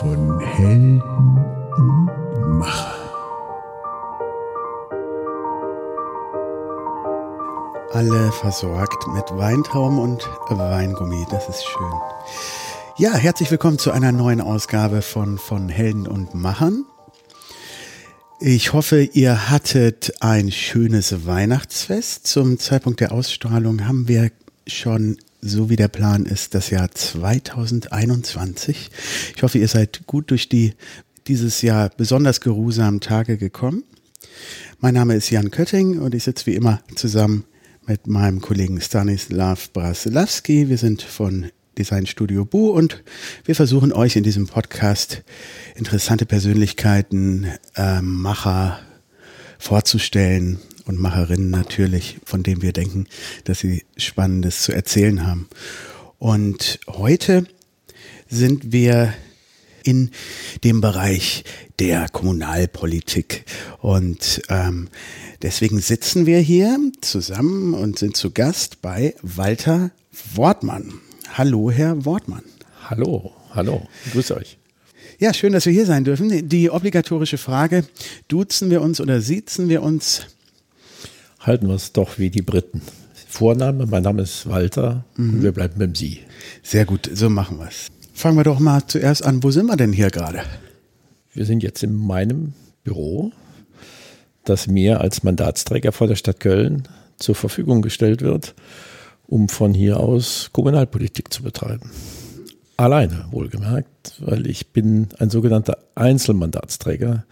von Helden und Machern. Alle versorgt mit Weintrauben und Weingummi. Das ist schön. Ja, herzlich willkommen zu einer neuen Ausgabe von, von Helden und Machern. Ich hoffe, ihr hattet ein schönes Weihnachtsfest. Zum Zeitpunkt der Ausstrahlung haben wir schon, so wie der Plan ist, das Jahr 2021. Ich hoffe, ihr seid gut durch die dieses Jahr besonders geruhsamen Tage gekommen. Mein Name ist Jan Kötting und ich sitze wie immer zusammen mit meinem Kollegen Stanislav Brasilawski. Wir sind von Design Studio Bu und wir versuchen euch in diesem Podcast interessante Persönlichkeiten, äh, Macher vorzustellen und Macherinnen natürlich, von denen wir denken, dass sie Spannendes zu erzählen haben. Und heute sind wir in dem Bereich der Kommunalpolitik. Und ähm, deswegen sitzen wir hier zusammen und sind zu Gast bei Walter Wortmann. Hallo, Herr Wortmann. Hallo, hallo, grüß euch. Ja, schön, dass wir hier sein dürfen. Die obligatorische Frage, duzen wir uns oder siezen wir uns? Halten wir es doch wie die Briten. Vorname, mein Name ist Walter mhm. und wir bleiben beim Sie. Sehr gut, so machen wir es. Fangen wir doch mal zuerst an, wo sind wir denn hier gerade? Wir sind jetzt in meinem Büro, das mir als Mandatsträger vor der Stadt Köln zur Verfügung gestellt wird, um von hier aus Kommunalpolitik zu betreiben. Alleine, wohlgemerkt, weil ich bin ein sogenannter Einzelmandatsträger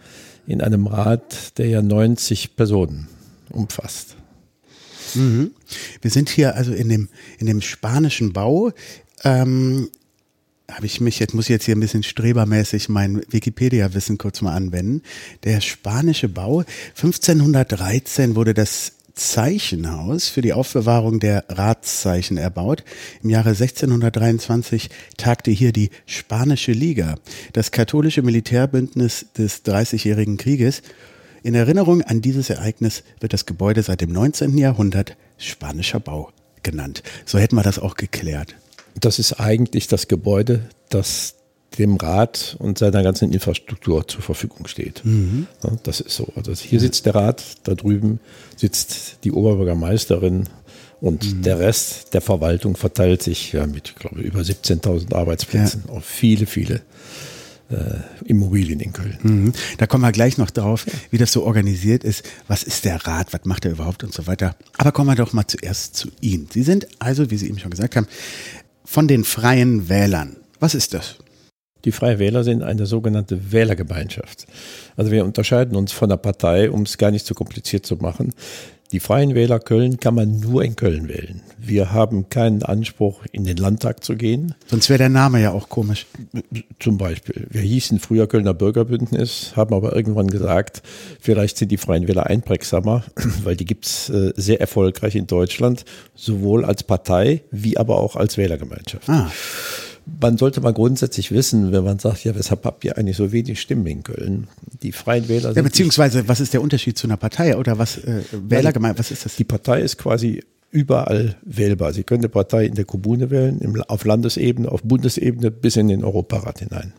in einem Rat, der ja 90 Personen umfasst. Mhm. Wir sind hier also in dem, in dem spanischen Bau. Ähm, habe ich mich, jetzt muss ich jetzt hier ein bisschen strebermäßig mein Wikipedia-Wissen kurz mal anwenden. Der spanische Bau, 1513 wurde das Zeichenhaus für die Aufbewahrung der Ratszeichen erbaut. Im Jahre 1623 tagte hier die Spanische Liga, das katholische Militärbündnis des Dreißigjährigen Krieges. In Erinnerung an dieses Ereignis wird das Gebäude seit dem 19. Jahrhundert Spanischer Bau genannt. So hätten wir das auch geklärt. Das ist eigentlich das Gebäude, das dem Rat und seiner ganzen Infrastruktur zur Verfügung steht. Mhm. das ist so. Also hier sitzt der Rat, da drüben sitzt die Oberbürgermeisterin und mhm. der Rest der Verwaltung verteilt sich ja, mit, glaube ich, über 17.000 Arbeitsplätzen ja. auf viele, viele Immobilien in Köln. Mhm. Da kommen wir gleich noch drauf, wie das so organisiert ist. Was ist der Rat? Was macht er überhaupt und so weiter? Aber kommen wir doch mal zuerst zu Ihnen. Sie sind also, wie Sie eben schon gesagt haben, von den Freien Wählern. Was ist das? Die Freie Wähler sind eine sogenannte Wählergemeinschaft. Also wir unterscheiden uns von der Partei, um es gar nicht zu kompliziert zu machen. Die Freien Wähler Köln kann man nur in Köln wählen. Wir haben keinen Anspruch, in den Landtag zu gehen. Sonst wäre der Name ja auch komisch. Zum Beispiel. Wir hießen früher Kölner Bürgerbündnis, haben aber irgendwann gesagt, vielleicht sind die Freien Wähler einprägsamer, weil die gibt's äh, sehr erfolgreich in Deutschland, sowohl als Partei wie aber auch als Wählergemeinschaft. Ah man sollte mal grundsätzlich wissen, wenn man sagt, ja, weshalb habt ihr eigentlich so wenig Stimmen in Köln? Die Freien Wähler sind. Ja, beziehungsweise, was ist der Unterschied zu einer Partei oder was, äh, Wählergemeinde, was ist das? Die Partei ist quasi überall wählbar. Sie können eine Partei in der Kommune wählen, im, auf Landesebene, auf Bundesebene bis in den Europarat hinein.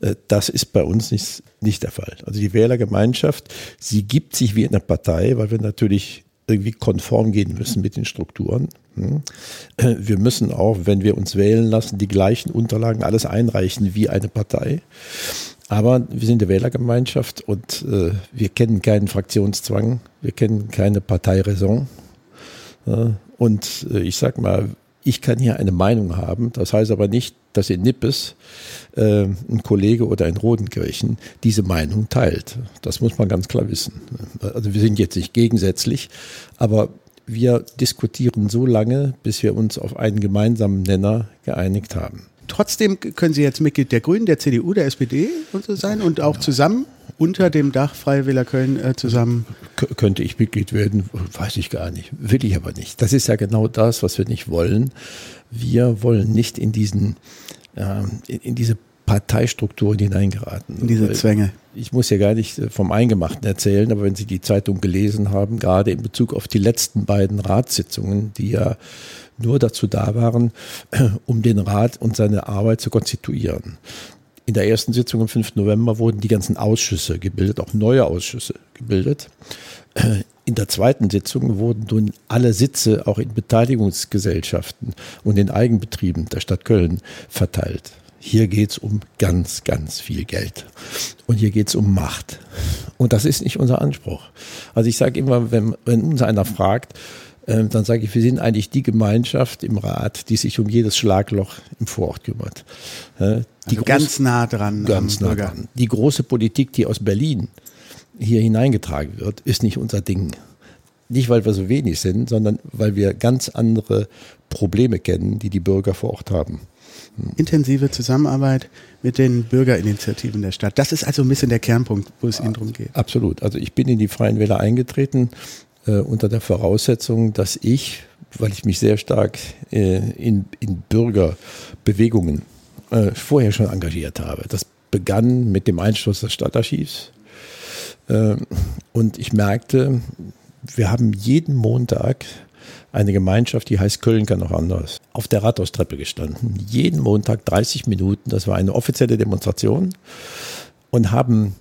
Äh, das ist bei uns nicht, nicht der Fall. Also die Wählergemeinschaft, sie gibt sich wie eine Partei, weil wir natürlich irgendwie konform gehen müssen mit den Strukturen. Hm? Wir müssen auch, wenn wir uns wählen lassen, die gleichen Unterlagen alles einreichen wie eine Partei. Aber wir sind eine Wählergemeinschaft und äh, wir kennen keinen Fraktionszwang, wir kennen keine Parteiräson. Äh, und äh, ich sag mal, ich kann hier eine Meinung haben. Das heißt aber nicht, dass in Nippes äh, ein Kollege oder in Rodenkirchen diese Meinung teilt. Das muss man ganz klar wissen. Also wir sind jetzt nicht gegensätzlich, aber wir diskutieren so lange, bis wir uns auf einen gemeinsamen Nenner geeinigt haben. Trotzdem können Sie jetzt Mitglied der Grünen, der CDU, der SPD und so sein und auch zusammen unter dem Dach Freie Wähler Köln äh, zusammen? K könnte ich Mitglied werden? Weiß ich gar nicht. Will ich aber nicht. Das ist ja genau das, was wir nicht wollen. Wir wollen nicht in diesen, äh, in, in diese Parteistrukturen hineingeraten. In diese Zwänge. Ich muss ja gar nicht äh, vom Eingemachten erzählen, aber wenn Sie die Zeitung gelesen haben, gerade in Bezug auf die letzten beiden Ratssitzungen, die ja nur dazu da waren, um den Rat und seine Arbeit zu konstituieren. in der ersten Sitzung am 5. November wurden die ganzen Ausschüsse gebildet, auch neue Ausschüsse gebildet. In der zweiten Sitzung wurden nun alle Sitze auch in Beteiligungsgesellschaften und in Eigenbetrieben der Stadt Köln verteilt. Hier geht es um ganz, ganz viel Geld. Und hier geht es um Macht. Und das ist nicht unser Anspruch. Also ich sage immer, wenn, wenn uns einer fragt, äh, dann sage ich, wir sind eigentlich die Gemeinschaft im Rat, die sich um jedes Schlagloch im Vorort kümmert. Äh, die also ganz nah dran. Ganz nah Bürger. dran. Die große Politik, die aus Berlin hier hineingetragen wird, ist nicht unser Ding. Nicht, weil wir so wenig sind, sondern weil wir ganz andere Probleme kennen, die die Bürger vor Ort haben. Intensive Zusammenarbeit mit den Bürgerinitiativen der Stadt. Das ist also ein bisschen der Kernpunkt, wo es Ihnen darum geht. Absolut. Also ich bin in die Freien Wähler eingetreten äh, unter der Voraussetzung, dass ich, weil ich mich sehr stark äh, in, in Bürgerbewegungen äh, vorher schon engagiert habe. Das begann mit dem Einschluss des Stadtarchivs. Äh, und ich merkte, wir haben jeden Montag eine Gemeinschaft, die heißt Köln kann auch anders, auf der Rathaustreppe gestanden. Jeden Montag 30 Minuten, das war eine offizielle Demonstration und haben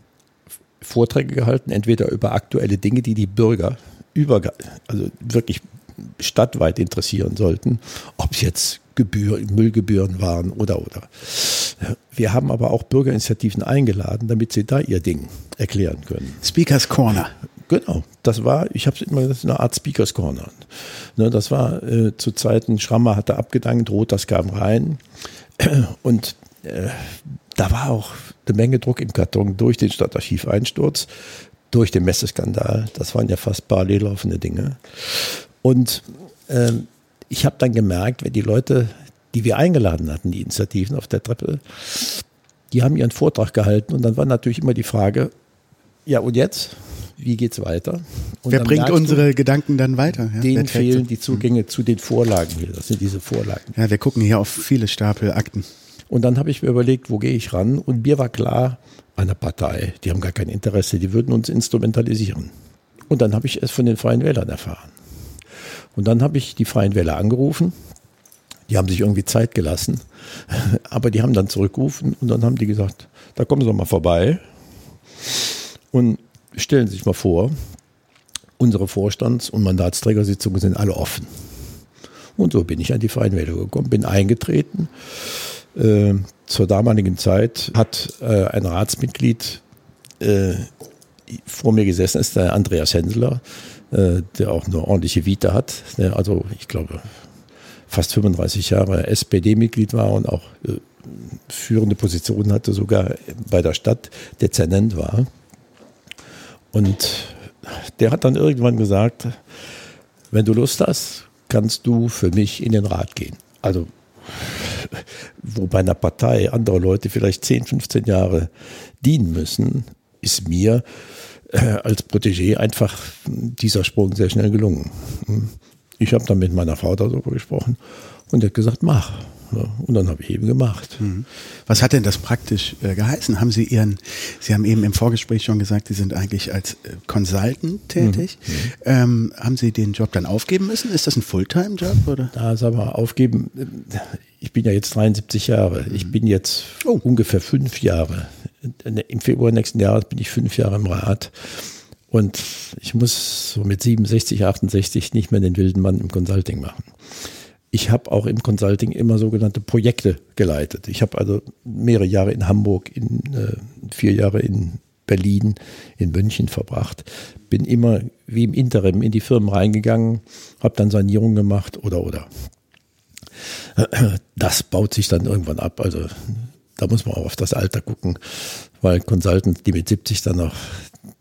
Vorträge gehalten, entweder über aktuelle Dinge, die die Bürger über, also wirklich stadtweit interessieren sollten, ob es jetzt Gebühren, Müllgebühren waren oder oder. Wir haben aber auch Bürgerinitiativen eingeladen, damit sie da ihr Ding erklären können. Speakers Corner. Genau, das war, ich habe es immer gesagt, eine Art Speakers Corner. Ne, das war äh, zu Zeiten, Schrammer hatte abgedankt, das kam rein und äh, da war auch eine Menge Druck im Karton durch den Stadtarchiv-Einsturz, durch den Messeskandal. Das waren ja fast parallel laufende Dinge. Und äh, ich habe dann gemerkt, wenn die Leute, die wir eingeladen hatten, die Initiativen auf der Treppe, die haben ihren Vortrag gehalten und dann war natürlich immer die Frage, ja und jetzt? Wie geht's weiter? Und Wer bringt unsere du, Gedanken dann weiter? Ja, denen fehlen die Zugänge hm. zu den Vorlagen hier. Das sind diese Vorlagen. Ja, wir gucken hier auf viele Stapel Akten. Und dann habe ich mir überlegt, wo gehe ich ran? Und mir war klar, eine Partei, die haben gar kein Interesse, die würden uns instrumentalisieren. Und dann habe ich es von den Freien Wählern erfahren. Und dann habe ich die Freien Wähler angerufen. Die haben sich irgendwie Zeit gelassen. Aber die haben dann zurückgerufen und dann haben die gesagt, da kommen Sie doch mal vorbei. Und stellen Sie sich mal vor, unsere Vorstands- und Mandatsträgersitzungen sind alle offen. Und so bin ich an die Freien Wähler gekommen, bin eingetreten. Äh, zur damaligen Zeit hat äh, ein Ratsmitglied äh, vor mir gesessen, ist der Andreas Hensler, äh, der auch eine ordentliche Vita hat. Der also, ich glaube, fast 35 Jahre SPD-Mitglied war und auch äh, führende Positionen hatte, sogar bei der Stadt Dezernent war. Und der hat dann irgendwann gesagt, wenn du Lust hast, kannst du für mich in den Rat gehen. Also wo bei einer Partei andere Leute vielleicht 10, 15 Jahre dienen müssen, ist mir äh, als Protégé einfach dieser Sprung sehr schnell gelungen. Ich habe dann mit meiner Frau darüber gesprochen und die hat gesagt, mach. Und dann habe ich eben gemacht. Mhm. Was hat denn das praktisch äh, geheißen? Haben Sie Ihren, Sie haben eben im Vorgespräch schon gesagt, Sie sind eigentlich als äh, Consultant tätig. Mhm. mhm. Ähm, haben Sie den Job dann aufgeben müssen? Ist das ein Fulltime-Job? oder? Da sagen wir aufgeben. Ich bin ja jetzt 73 Jahre. Ich mhm. bin jetzt oh. ungefähr fünf Jahre im Februar nächsten Jahres bin ich fünf Jahre im Rat. Und ich muss so mit 67, 68 nicht mehr den wilden Mann im Consulting machen. Ich habe auch im Consulting immer sogenannte Projekte geleitet. Ich habe also mehrere Jahre in Hamburg, in, äh, vier Jahre in Berlin, in München verbracht. Bin immer wie im Interim in die Firmen reingegangen, habe dann Sanierung gemacht oder oder. Das baut sich dann irgendwann ab. Also da muss man auch auf das Alter gucken, weil Consultants, die mit 70 dann noch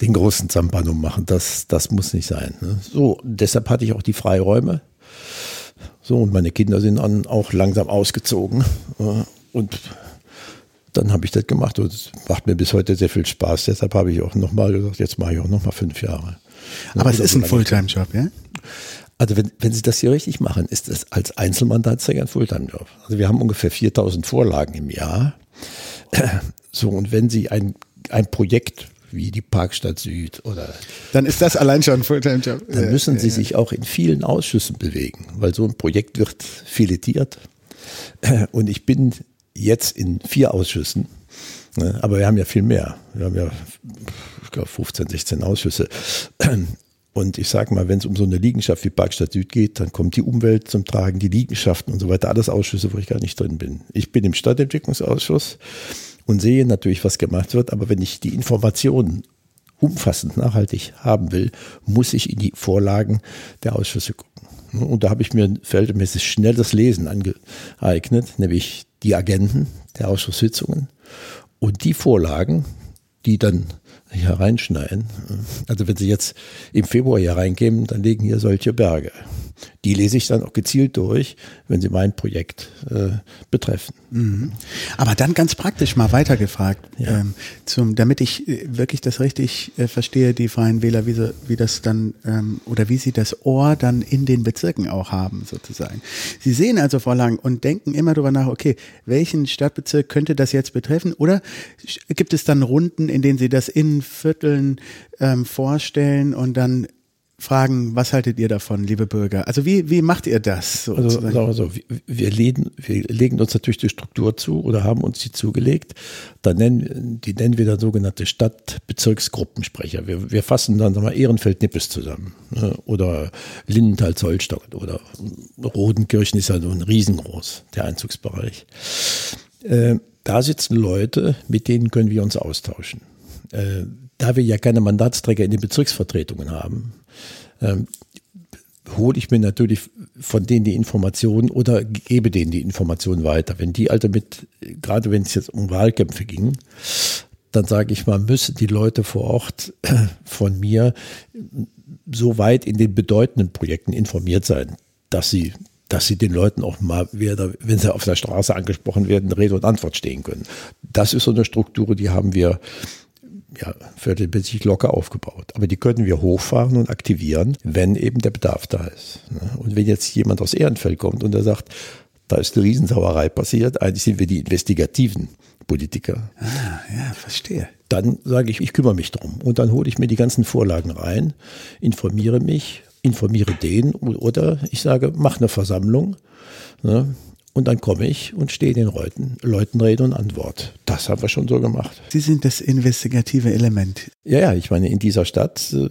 den großen Zampano machen, das, das muss nicht sein. Ne? So, deshalb hatte ich auch die Freiräume. So, und meine Kinder sind dann auch langsam ausgezogen. Und dann habe ich das gemacht und es macht mir bis heute sehr viel Spaß. Deshalb habe ich auch nochmal gesagt, jetzt mache ich auch nochmal fünf Jahre. Aber es ist ein Fulltime-Job, ja? Also wenn, wenn Sie das hier richtig machen, ist das als Einzelmandatsträger ein Fulltime-Job. Also wir haben ungefähr 4000 Vorlagen im Jahr. So, und wenn Sie ein, ein Projekt wie die Parkstadt Süd oder. Dann ist das allein schon ein Fulltime-Job. Dann müssen Sie sich auch in vielen Ausschüssen bewegen, weil so ein Projekt wird filetiert. Und ich bin jetzt in vier Ausschüssen Ne? Aber wir haben ja viel mehr. Wir haben ja, ich glaube, 15, 16 Ausschüsse. Und ich sage mal, wenn es um so eine Liegenschaft wie Parkstadt Süd geht, dann kommt die Umwelt zum Tragen, die Liegenschaften und so weiter, alles Ausschüsse, wo ich gar nicht drin bin. Ich bin im Stadtentwicklungsausschuss und sehe natürlich, was gemacht wird, aber wenn ich die Informationen umfassend nachhaltig haben will, muss ich in die Vorlagen der Ausschüsse gucken. Und da habe ich mir verhältnismäßig schnell das Lesen angeeignet, nämlich die Agenten der Ausschusssitzungen und die Vorlagen, die dann hier reinschneiden. Also wenn Sie jetzt im Februar hier reingehen, dann liegen hier solche Berge. Die lese ich dann auch gezielt durch, wenn sie mein Projekt äh, betreffen. Mhm. Aber dann ganz praktisch mal weitergefragt, ja. ähm, zum, damit ich äh, wirklich das richtig äh, verstehe, die Freien Wähler, wie, sie, wie das dann ähm, oder wie sie das Ohr dann in den Bezirken auch haben, sozusagen. Sie sehen also Vorlagen und denken immer darüber nach, okay, welchen Stadtbezirk könnte das jetzt betreffen? Oder gibt es dann Runden, in denen Sie das in Vierteln ähm, vorstellen und dann fragen, was haltet ihr davon, liebe Bürger? Also wie, wie macht ihr das? Also sagen wir legen, wir legen uns natürlich die Struktur zu oder haben uns die zugelegt. Dann nennen, die nennen wir dann sogenannte Stadtbezirksgruppensprecher. Wir, wir fassen dann wir, Ehrenfeld-Nippes zusammen ne? oder Lindenthal-Zollstock oder Rodenkirchen ist ja so ein riesengroß, der Einzugsbereich. Äh, da sitzen Leute, mit denen können wir uns austauschen. Äh, da wir ja keine Mandatsträger in den Bezirksvertretungen haben, ähm, hole ich mir natürlich von denen die Informationen oder gebe denen die Informationen weiter. Wenn die also mit, gerade wenn es jetzt um Wahlkämpfe ging, dann sage ich mal, müssen die Leute vor Ort von mir so weit in den bedeutenden Projekten informiert sein, dass sie dass sie den Leuten auch mal, wenn sie auf der Straße angesprochen werden, Rede und Antwort stehen können. Das ist so eine Struktur, die haben wir ja, viertelmäßig locker aufgebaut. Aber die könnten wir hochfahren und aktivieren, wenn eben der Bedarf da ist. Ne? Und wenn jetzt jemand aus Ehrenfeld kommt und er sagt, da ist eine Riesensauerei passiert, eigentlich sind wir die investigativen Politiker. Ah, ja, verstehe. Dann sage ich, ich kümmere mich drum. Und dann hole ich mir die ganzen Vorlagen rein, informiere mich, informiere den oder ich sage, mach eine Versammlung. Ne? Und dann komme ich und stehe den Leuten, Leuten Rede und Antwort. Das haben wir schon so gemacht. Sie sind das investigative Element. Ja, ja, ich meine, in dieser Stadt, äh,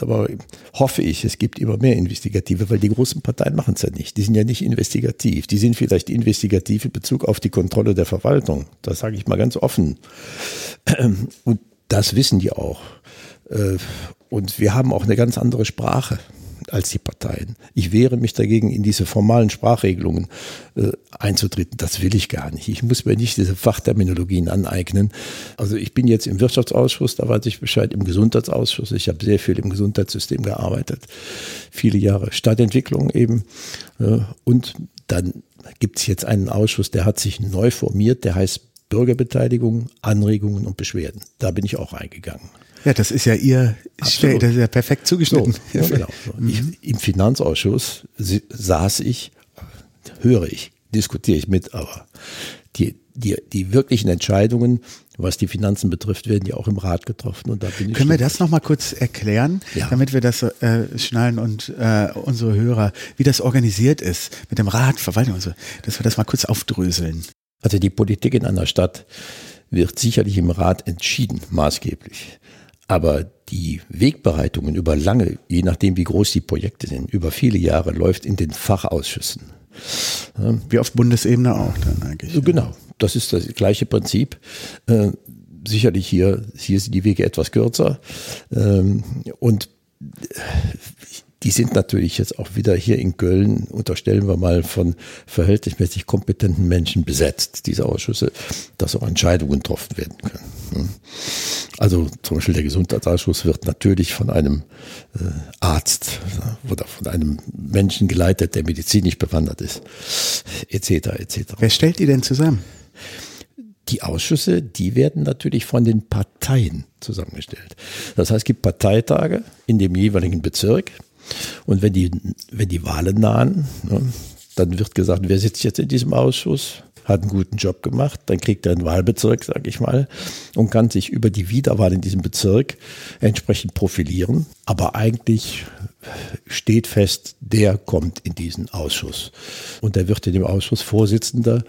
aber hoffe ich, es gibt immer mehr Investigative, weil die großen Parteien machen es ja nicht. Die sind ja nicht investigativ. Die sind vielleicht investigativ in Bezug auf die Kontrolle der Verwaltung. Das sage ich mal ganz offen. Und das wissen die auch. Äh, und wir haben auch eine ganz andere Sprache als die Parteien. Ich wehre mich dagegen, in diese formalen Sprachregelungen äh, einzutreten. Das will ich gar nicht. Ich muss mir nicht diese Fachterminologien aneignen. Also ich bin jetzt im Wirtschaftsausschuss, da weiß ich Bescheid, im Gesundheitsausschuss. Ich habe sehr viel im Gesundheitssystem gearbeitet. Viele Jahre Stadtentwicklung eben. Äh, und dann gibt es jetzt einen Ausschuss, der hat sich neu formiert, der heißt Bürgerbeteiligung, Anregungen und Beschwerden. Da bin ich auch eingegangen. Ja, das ist ja Ihr Stell, das ist ja perfekt zugeschnitten. So, ja, genau. Ich, Im Finanzausschuss saß ich, höre ich, diskutiere ich mit, aber die, die, die wirklichen Entscheidungen, was die Finanzen betrifft, werden ja auch im Rat getroffen. Und da bin ich Können wir das nochmal kurz erklären, ja. damit wir das äh, schnallen und äh, unsere Hörer, wie das organisiert ist mit dem Rat, Verwaltung und so, dass wir das mal kurz aufdröseln. Also die Politik in einer Stadt wird sicherlich im Rat entschieden, maßgeblich. Aber die Wegbereitungen über lange, je nachdem wie groß die Projekte sind, über viele Jahre läuft in den Fachausschüssen. Wie auf Bundesebene auch dann eigentlich. Genau, das ist das gleiche Prinzip. Äh, sicherlich hier, hier sind die Wege etwas kürzer. Ähm, und die sind natürlich jetzt auch wieder hier in Köln, unterstellen wir mal, von verhältnismäßig kompetenten Menschen besetzt, diese Ausschüsse, dass auch Entscheidungen getroffen werden können. Also zum Beispiel der Gesundheitsausschuss wird natürlich von einem äh, Arzt oder von einem Menschen geleitet, der medizinisch bewandert ist, etc. etc. Wer stellt die denn zusammen? Die Ausschüsse, die werden natürlich von den Parteien zusammengestellt. Das heißt, es gibt Parteitage in dem jeweiligen Bezirk und wenn die, wenn die Wahlen nahen, ne, dann wird gesagt, wer sitzt jetzt in diesem Ausschuss? Hat einen guten Job gemacht, dann kriegt er einen Wahlbezirk, sage ich mal, und kann sich über die Wiederwahl in diesem Bezirk entsprechend profilieren. Aber eigentlich steht fest, der kommt in diesen Ausschuss. Und der wird in dem Ausschuss Vorsitzender.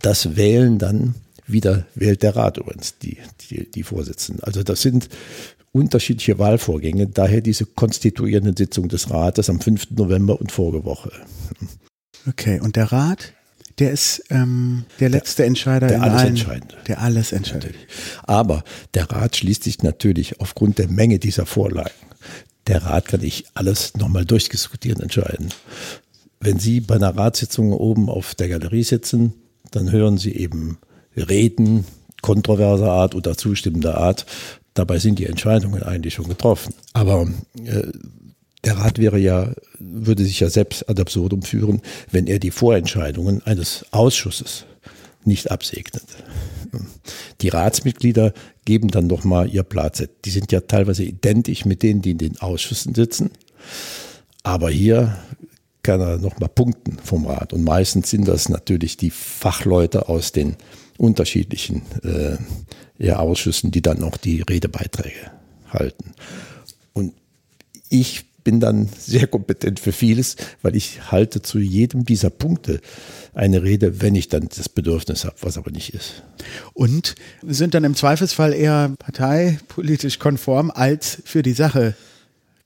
Das wählen dann wieder wählt der Rat übrigens die, die, die Vorsitzenden. Also das sind unterschiedliche Wahlvorgänge, daher diese konstituierende Sitzung des Rates am 5. November und vorige Woche. Okay, und der Rat, der ist ähm, der letzte der, Entscheider der in alles allen, Entscheidende. Der alles entscheidet. Aber der Rat schließt sich natürlich aufgrund der Menge dieser Vorlagen. Der Rat kann nicht alles nochmal durchdiskutieren, entscheiden. Wenn Sie bei einer Ratssitzung oben auf der Galerie sitzen, dann hören Sie eben Reden kontroverser Art oder zustimmender Art. Dabei sind die Entscheidungen eigentlich schon getroffen. Aber äh, der Rat wäre ja, würde sich ja selbst ad absurdum führen, wenn er die Vorentscheidungen eines Ausschusses nicht absegnet. Die Ratsmitglieder geben dann nochmal ihr Platz. Die sind ja teilweise identisch mit denen, die in den Ausschüssen sitzen. Aber hier kann er nochmal punkten vom Rat. Und meistens sind das natürlich die Fachleute aus den unterschiedlichen äh, ja, Ausschüssen, die dann noch die Redebeiträge halten. Und ich bin dann sehr kompetent für vieles, weil ich halte zu jedem dieser Punkte eine Rede, wenn ich dann das Bedürfnis habe, was aber nicht ist. Und sind dann im Zweifelsfall eher parteipolitisch konform als für die Sache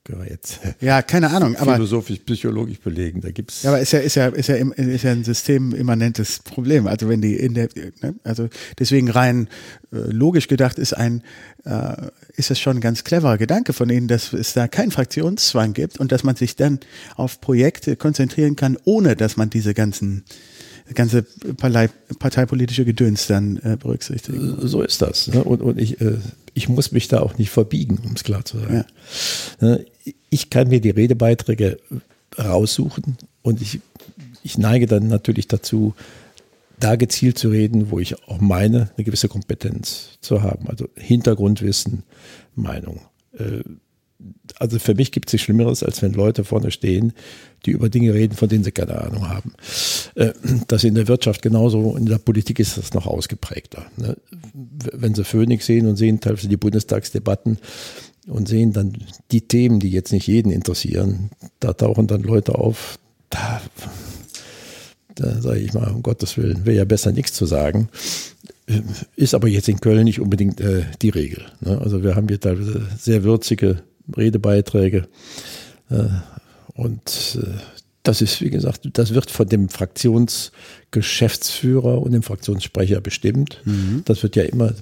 können wir jetzt ja, keine Ahnung, aber philosophisch, psychologisch belegen. Da gibt's ja, aber ist ja ist ja ist ja ist ja ein systemimmanentes Problem. Also wenn die in der ne? also deswegen rein äh, logisch gedacht ist ein äh, ist es schon ein ganz cleverer Gedanke von Ihnen, dass es da keinen Fraktionszwang gibt und dass man sich dann auf Projekte konzentrieren kann, ohne dass man diese ganzen ganze Partei, parteipolitische Gedöns dann äh, berücksichtigt. so ist das. Ne? Und, und ich, äh, ich muss mich da auch nicht verbiegen, um es klar zu sagen. Ne? Ich kann mir die Redebeiträge raussuchen und ich, ich neige dann natürlich dazu, da gezielt zu reden, wo ich auch meine, eine gewisse Kompetenz zu haben. Also Hintergrundwissen, Meinung. Äh, also für mich gibt es nichts Schlimmeres, als wenn Leute vorne stehen, die über Dinge reden, von denen sie keine Ahnung haben. Äh, Das in der Wirtschaft genauso, in der Politik ist das noch ausgeprägter. ne? Wenn sie Phoenix sehen und sehen teilweise die Bundestagsdebatten und sehen dann die Themen, die jetzt nicht jeden interessieren, da tauchen dann Leute auf, da, da sage ich mal, um Gottes Willen, wäre ja besser nichts zu sagen. Ist aber jetzt in Köln nicht unbedingt äh, die Regel. Ne? Also wir haben hier teilweise sehr würzige Redebeiträge. Äh, und äh, das ist, wie gesagt, das wird von dem Fraktionsgeschäftsführer und dem Fraktionssprecher bestimmt. Das wird ja immer,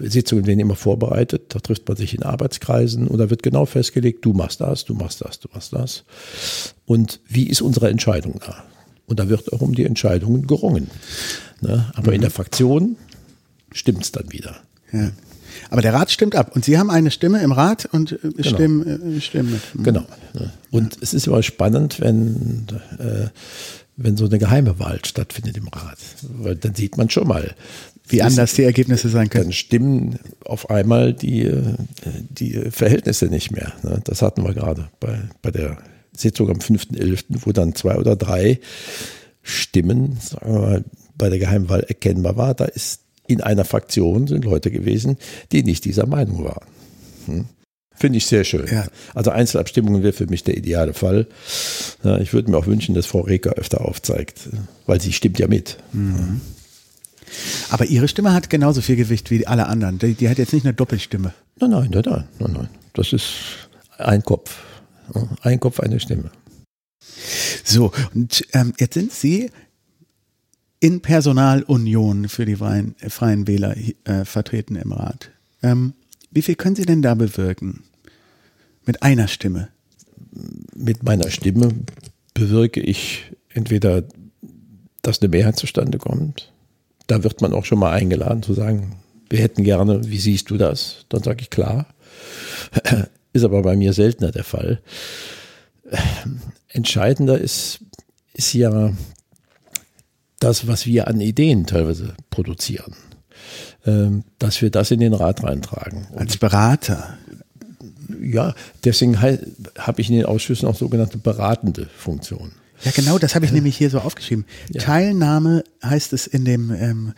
Sitzungen werden immer vorbereitet. Da trifft man sich in Arbeitskreisen und da wird genau festgelegt, du machst das, du machst das, du machst das. Und wie ist unsere Entscheidung da? Und da wird auch um die Entscheidungen gerungen. Ne? Aber in der Fraktion stimmt es dann wieder. Ja. Aber der Rat stimmt ab und Sie haben eine Stimme im Rat und äh, stimmen, äh, stimmen mit. Genau. ne. Und es ist immer spannend, wenn, äh, wenn so eine geheime Wahl stattfindet im Rat. Weil dann sieht man schon mal, Wie anders die Ergebnisse sein können. dann stimmen auf einmal die, äh, die Verhältnisse nicht mehr. ne. Das hatten wir gerade bei, bei der Sitzung am 5.11., wo dann zwei oder drei Stimmen, sagen wir mal, bei der Geheimwahl erkennbar war. Da ist in einer Fraktion sind Leute gewesen, die nicht dieser Meinung waren. Hm? Finde ich sehr schön. Ja. Also Einzelabstimmungen wäre für mich der ideale Fall. Ja, ich würde mir auch wünschen, dass Frau Reker öfter aufzeigt, weil sie stimmt ja mit. Aber Ihre Stimme hat genauso viel Gewicht wie alle anderen. Die, die hat jetzt nicht eine Doppelstimme. Nein, nein, nein, nein, nein, nein. Das ist ein Kopf. Ein Kopf, eine Stimme. So, und ähm, jetzt sind Sie in Personalunion für die Freien, äh, Freien Wähler äh, vertreten im Rat. Ähm, wie viel können Sie denn da bewirken? Mit einer Stimme. Mit meiner Stimme bewirke ich entweder, dass eine Mehrheit zustande kommt. Da wird man auch schon mal eingeladen zu sagen, wir hätten gerne, wie siehst du das? Dann sage ich klar. Ist aber bei mir seltener der Fall. Entscheidender ist, ist ja das, was wir an Ideen teilweise produzieren. Ähm, Dass wir das in den Rat reintragen. Und Als Berater. ja, deswegen habe ich in den Ausschüssen auch sogenannte beratende Funktionen. Ja, genau, das habe ich nämlich hier so aufgeschrieben. Teilnahme heißt es in dem ähm,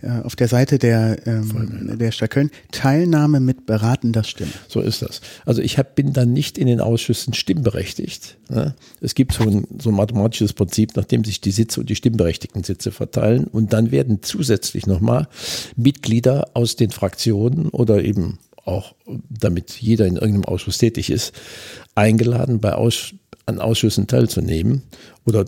äh, auf der Seite der, ähm, der Stadt Köln, Teilnahme mit beratender Stimme. So ist das. Also ich hab, bin dann nicht in den Ausschüssen stimmberechtigt. Ne? Es gibt so ein, so ein mathematisches Prinzip, nachdem sich die Sitze und die stimmberechtigten Sitze verteilen und dann werden zusätzlich nochmal Mitglieder aus den Fraktionen oder eben auch, damit jeder in irgendeinem Ausschuss tätig ist, eingeladen, bei Aus, an Ausschüssen teilzunehmen oder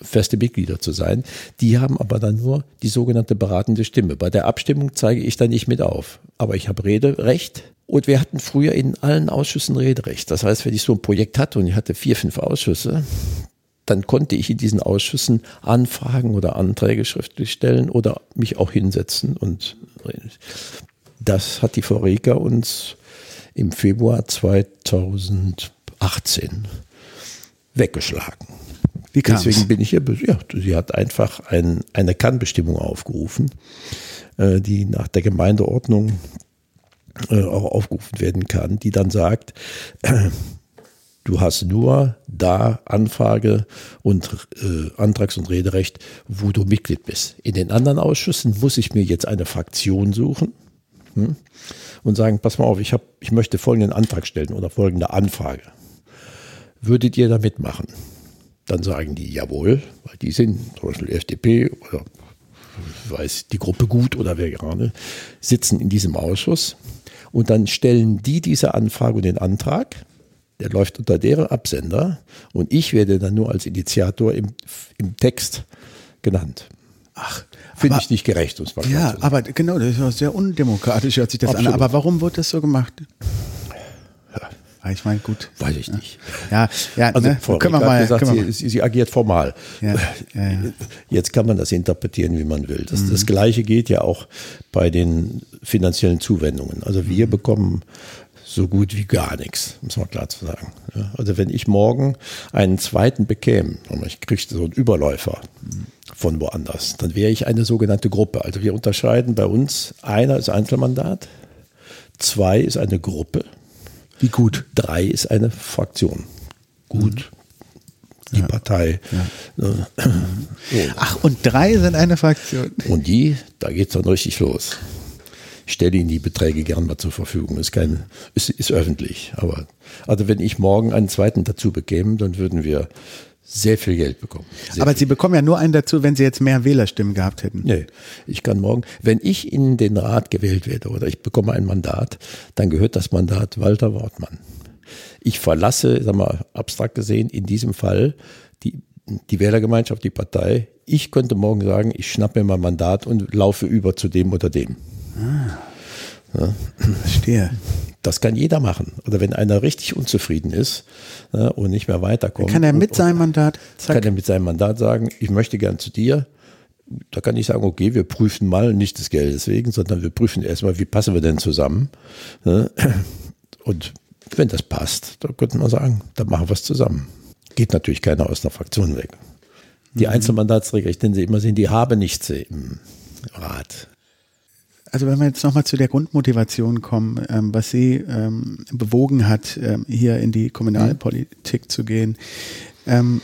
feste Mitglieder zu sein. Die haben aber dann nur die sogenannte beratende Stimme. Bei der Abstimmung zeige ich dann nicht mit auf. Aber ich habe Rederecht. Und wir hatten früher in allen Ausschüssen Rederecht. Das heißt, wenn ich so ein Projekt hatte und ich hatte vier, fünf Ausschüsse, dann konnte ich in diesen Ausschüssen Anfragen oder Anträge schriftlich stellen oder mich auch hinsetzen und. Das hat die Reker uns im Februar 2018 weggeschlagen. Wie kam's? Deswegen bin ich hier. Ja, sie hat einfach ein, eine Kannbestimmung aufgerufen, äh, die nach der Gemeindeordnung äh, auch aufgerufen werden kann, die dann sagt, äh, du hast nur da Anfrage und äh, Antrags- und Rederecht, wo du Mitglied bist. In den anderen Ausschüssen muss ich mir jetzt eine Fraktion suchen hm, und sagen, pass mal auf, ich, hab, ich möchte folgenden Antrag stellen oder folgende Anfrage. Würdet ihr da mitmachen? Dann sagen die, jawohl, weil die sind zum Beispiel FDP oder weiß die Gruppe gut oder wer gerade, sitzen in diesem Ausschuss und dann stellen die diese Anfrage und den Antrag, der läuft unter deren Absender und ich werde dann nur als Initiator im, im Text genannt. Ach, Finde ich nicht gerecht, um Ja, aber genau, das ist sehr undemokratisch, hört sich das Absolut. an. Aber warum wurde das so gemacht? Ja, ich meine, gut. Weiß ich nicht. Ja, ja, Also ne? Frau können wir mal. gesagt, können wir sie, sie, agiert formal. Ja, ja, ja. Jetzt kann man das interpretieren, wie man will. Das, Mhm. das Gleiche gilt ja auch bei den finanziellen Zuwendungen. Also wir Mhm. bekommen so gut wie gar nichts, muss man klar zu sagen. Also wenn ich morgen einen zweiten bekäme, ich kriege so einen Überläufer von woanders, dann wäre ich eine sogenannte Gruppe. Also wir unterscheiden bei uns, einer ist Einzelmandat, zwei ist eine Gruppe, Wie gut. Drei ist eine Fraktion. Gut. Die Partei. Ne? So. Ach, und drei sind eine Fraktion. Und die, da geht's dann richtig los. Ich stelle Ihnen die Beträge gern mal zur Verfügung. Ist kein, ist, ist öffentlich. Aber, also wenn ich morgen einen zweiten dazu bekäme, dann würden wir sehr viel Geld bekommen. Sehr Aber. Sie bekommen ja nur einen dazu, wenn Sie jetzt mehr Wählerstimmen gehabt hätten. Nee, ich kann morgen, wenn ich in den Rat gewählt werde oder ich bekomme ein Mandat, dann gehört das Mandat Walter Wortmann. Ich verlasse, sag mal, abstrakt gesehen, in diesem Fall die, die Wählergemeinschaft, die Partei. Ich könnte morgen sagen, ich schnappe mir mein Mandat und laufe über zu dem oder dem. Verstehe. Das kann jeder machen. Oder wenn einer richtig unzufrieden ist ne, und nicht mehr weiterkommt. Kann er mit und, seinem Mandat? kann Zack. er mit seinem Mandat sagen, ich möchte gern zu dir. Da kann ich sagen, okay, wir prüfen mal nicht das Geld deswegen, sondern wir prüfen erstmal, wie passen wir denn zusammen. ne? Und wenn das passt, dann könnte man sagen, dann machen wir es zusammen. Geht natürlich keiner aus der Fraktion weg. Die Einzelmandatsträger, ich nenne sie immer, sind, die haben nichts im Rat. Also wenn wir jetzt nochmal zu der Grundmotivation kommen, ähm, was Sie ähm, bewogen hat, ähm, hier in die Kommunalpolitik zu gehen. Ähm,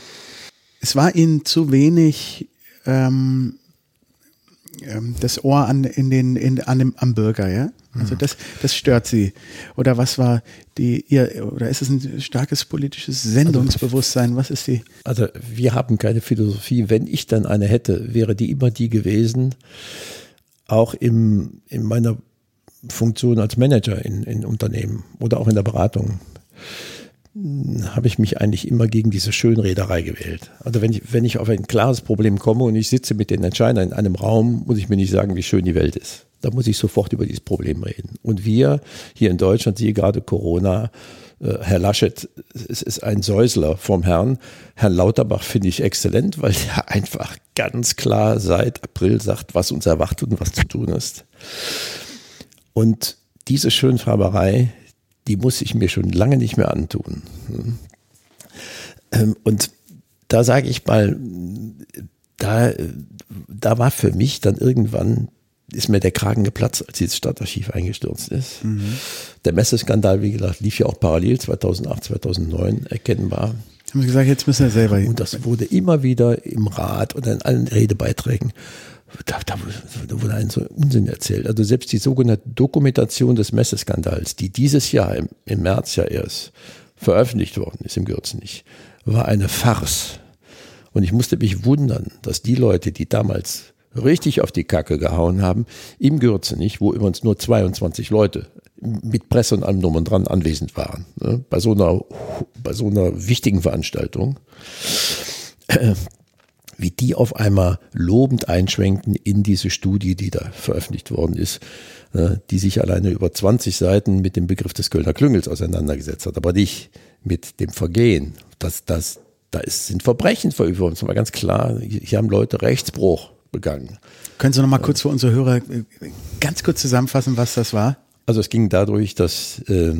es war Ihnen zu wenig ähm, ähm, das Ohr an, in den, in, an dem, am Bürger, ja? Also das, das stört Sie. Oder was war die, ihr, oder ist es ein starkes politisches Sendungsbewusstsein? Was ist die? Also wir haben keine Philosophie. Wenn ich dann eine hätte, wäre die immer die gewesen, auch im, in meiner Funktion als Manager in, in Unternehmen oder auch in der Beratung, mh, habe ich mich eigentlich immer gegen diese Schönrederei gewählt. Also wenn ich, wenn ich auf ein klares Problem komme und ich sitze mit den Entscheidern in einem Raum, muss ich mir nicht sagen, wie schön die Welt ist. Da muss ich sofort über dieses Problem reden. Und wir hier in Deutschland, siehe gerade Corona, Herr Laschet, es ist ein Säusler vom Herrn. Herrn Lauterbach finde ich exzellent, weil der einfach ganz klar seit April sagt, was uns erwartet und was zu tun ist. Und diese Schönfarberei, die muss ich mir schon lange nicht mehr antun. Ähm, Und da sage ich mal, da, da war für mich dann irgendwann, ist mir der Kragen geplatzt, als dieses Stadtarchiv eingestürzt ist. Der Messeskandal, wie gesagt, lief ja auch parallel 2008, 2009 erkennbar. Haben Sie gesagt, jetzt müssen wir selber hin. Und das wurde immer wieder im Rat und in allen Redebeiträgen da, da, da wurde ein so Unsinn erzählt. Also selbst die sogenannte Dokumentation des Messeskandals, die dieses Jahr im, im März ja erst veröffentlicht worden ist im Gürzenich, war eine Farce. Und ich musste mich wundern, dass die Leute, die damals richtig auf die Kacke gehauen haben, im Gürzenich, wo übrigens nur 22 Leute mit Presse und allem drum und dran anwesend waren, ne, bei, so einer, bei so einer wichtigen Veranstaltung, äh, wie die auf einmal lobend einschwenken in diese Studie, die da veröffentlicht worden ist, äh, die sich alleine über 20 Seiten mit dem Begriff des Kölner Klüngels auseinandergesetzt hat, aber nicht mit dem Vergehen. Das, das, da ist, sind Verbrechen verübt worden. Das war ganz klar. Hier haben Leute Rechtsbruch begangen. Können Sie noch mal kurz für unsere Hörer äh, ganz kurz zusammenfassen, was das war? Also es ging dadurch, dass äh,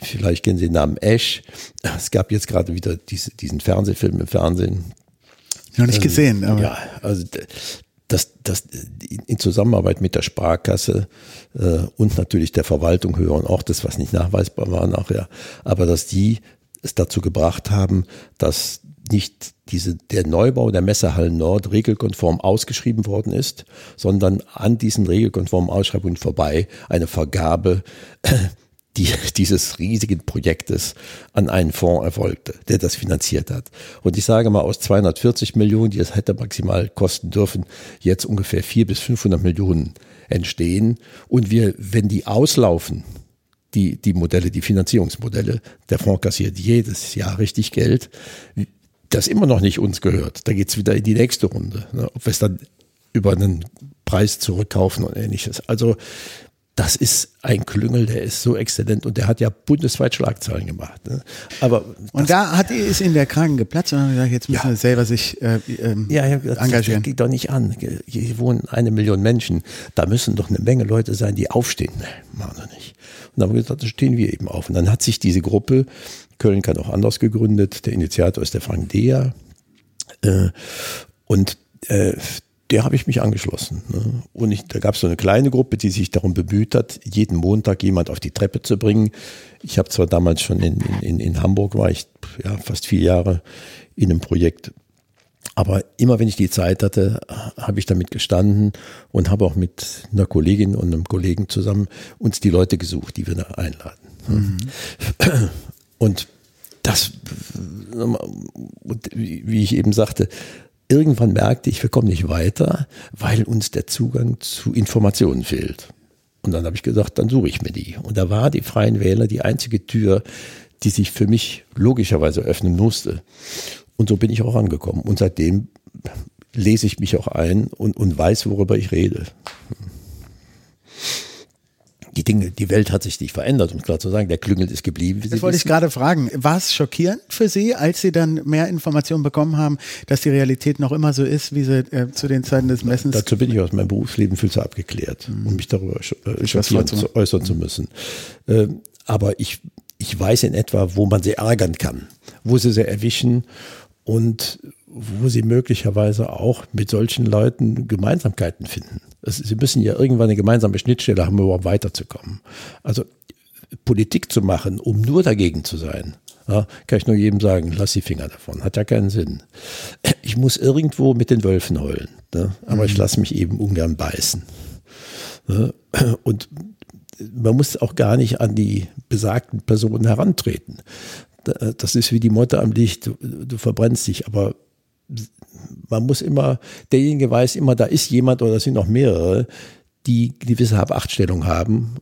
vielleicht kennen Sie den Namen Ash. Es gab jetzt gerade wieder diese, diesen Fernsehfilm im Fernsehen. Noch nicht gesehen. Aber. Ja, also das, das in Zusammenarbeit mit der Sparkasse äh, und natürlich der Verwaltung höher und auch das, was nicht nachweisbar war nachher, aber dass die es dazu gebracht haben, dass nicht diese, der Neubau der Messehallen Nord regelkonform ausgeschrieben worden ist, sondern an diesen regelkonformen Ausschreibungen vorbei eine Vergabe die, dieses riesigen Projektes an einen Fonds erfolgte, der das finanziert hat. Und ich sage mal, aus 240 Millionen, die es hätte maximal kosten dürfen, jetzt ungefähr 400 bis 500 Millionen entstehen. Und wir, wenn die auslaufen, die, die Modelle, die Finanzierungsmodelle, der Fonds kassiert jedes Jahr richtig Geld, das immer noch nicht uns gehört. Da geht's wieder in die nächste Runde. Ne? Ob wir es dann über einen Preis zurückkaufen und ähnliches. Also das ist ein Klüngel, der ist so exzellent und der hat ja bundesweit Schlagzeilen gemacht. Ne? Aber und da hat ist in der Kragen geplatzt und hat gesagt, jetzt müssen ja. wir selber sich äh, ähm, ja, ja, das, engagieren. Das geht doch nicht an. Hier wohnen eine Million Menschen. Da müssen doch eine Menge Leute sein, die aufstehen. Nee, machen wir nicht. Und dann haben wir gesagt, da stehen wir eben auf. Und dann hat sich diese Gruppe, Köln kann auch anders gegründet, der Initiator ist der Frank Dea. Äh, und äh, der habe ich mich angeschlossen. Ne? Und ich, da gab es so eine kleine Gruppe, die sich darum bemüht hat, jeden Montag jemand auf die Treppe zu bringen. Ich habe zwar damals schon in, in, in Hamburg, war ich ja, fast vier Jahre in einem Projekt, aber immer wenn ich die Zeit hatte, habe ich damit gestanden und habe auch mit einer Kollegin und einem Kollegen zusammen uns die Leute gesucht, die wir da einladen. Mhm. Und das, wie ich eben sagte, irgendwann merkte ich, wir kommen nicht weiter, weil uns der Zugang zu Informationen fehlt. Und dann habe ich gesagt, dann suche ich mir die. Und da war die Freien Wähler die einzige Tür, die sich für mich logischerweise öffnen musste. Und so bin ich auch angekommen. Und seitdem lese ich mich auch ein und, und weiß, worüber ich rede die Dinge, die Welt hat sich nicht verändert, um klar zu sagen, der Klüngel ist geblieben. Das wollte ich gerade fragen. War es schockierend für Sie, als Sie dann mehr Informationen bekommen haben, dass die Realität noch immer so ist, wie sie äh, zu den Zeiten des Messens? Dazu bin ich aus meinem Berufsleben viel zu abgeklärt, mhm. um mich darüber äh, schockieren zu äußern zu müssen. Äh, aber ich, ich weiß in etwa, wo man sie ärgern kann, wo sie sie erwischen und wo sie möglicherweise auch mit solchen Leuten Gemeinsamkeiten finden. Sie müssen ja irgendwann eine gemeinsame Schnittstelle haben, um überhaupt weiterzukommen. Also Politik zu machen, um nur dagegen zu sein, ja, kann ich nur jedem sagen, lass die Finger davon, hat ja keinen Sinn. Ich muss irgendwo mit den Wölfen heulen, ne? aber mhm. ich lasse mich eben ungern beißen. Ne? Und man muss auch gar nicht an die besagten Personen herantreten. Das ist wie die Motte am Licht, du, du verbrennst dich, aber man muss immer, derjenige weiß immer, da ist jemand oder es sind noch mehrere, die gewisse Habachtstellung haben.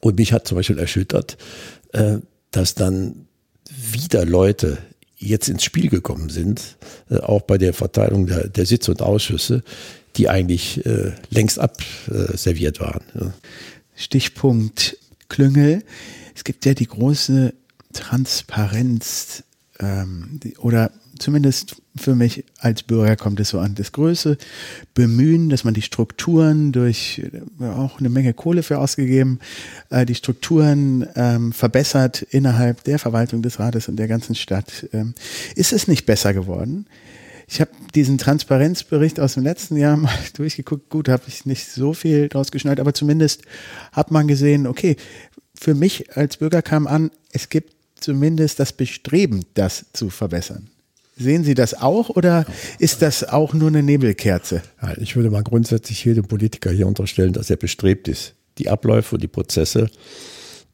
Und mich hat zum Beispiel erschüttert, äh, dass dann wieder Leute jetzt ins Spiel gekommen sind, äh, auch bei der Verteilung der, der Sitze und Ausschüsse, die eigentlich äh, längst abserviert waren. Stichpunkt Klüngel. Es gibt ja die große Transparenz ähm, oder zumindest für mich als Bürger kommt es so an. Das größte Bemühen, dass man die Strukturen durch auch eine Menge Kohle für ausgegeben, äh, die Strukturen ähm, verbessert innerhalb der Verwaltung des Rates und der ganzen Stadt. Ähm, ist es nicht besser geworden? Ich habe diesen Transparenzbericht aus dem letzten Jahr mal durchgeguckt. Gut, habe ich nicht so viel draus geschnallt, aber zumindest hat man gesehen, okay, für mich als Bürger kam an, es gibt zumindest das Bestreben, das zu verbessern. Sehen Sie das auch oder ist das auch nur eine Nebelkerze? Ich würde mal grundsätzlich jedem Politiker hier unterstellen, dass er bestrebt ist, die Abläufe und die Prozesse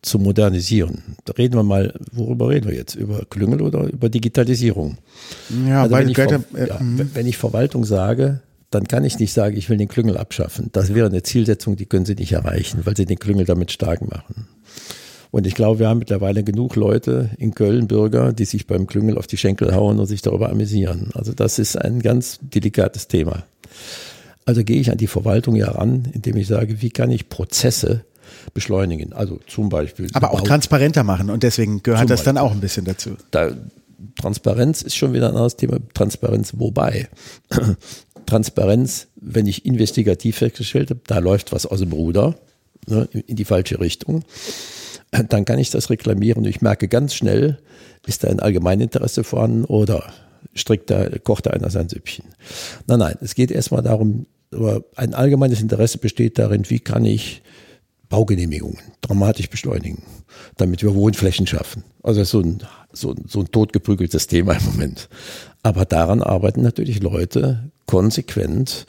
zu modernisieren. Da reden wir mal, worüber reden wir jetzt? Über Klüngel oder über Digitalisierung? Ja, also wenn, ich, Ver ja, wenn ich Verwaltung sage, dann kann ich nicht sagen, ich will den Klüngel abschaffen. Das wäre eine Zielsetzung, die können Sie nicht erreichen, weil Sie den Klüngel damit stark machen. Und ich glaube, wir haben mittlerweile genug Leute in Köln, Bürger, die sich beim Klüngel auf die Schenkel hauen und sich darüber amüsieren. Also das ist ein ganz delikates Thema. Also gehe ich an die Verwaltung ja ran, indem ich sage, wie kann ich Prozesse beschleunigen? Also zum Beispiel. Aber auch transparenter machen und deswegen gehört das dann auch ein bisschen dazu. Da, Transparenz ist schon wieder ein anderes Thema. Transparenz wobei? Transparenz, wenn ich investigativ festgestellt habe, da läuft was aus dem Ruder ne, in die falsche Richtung dann kann ich das reklamieren. Ich merke ganz schnell, ist da ein Allgemeininteresse vorhanden oder strickt da, kocht da einer sein Süppchen. Nein, nein, es geht erstmal darum, ein allgemeines Interesse besteht darin, wie kann ich Baugenehmigungen dramatisch beschleunigen, damit wir Wohnflächen schaffen. Also so ein, so, so ein totgeprügeltes Thema im Moment. Aber daran arbeiten natürlich Leute konsequent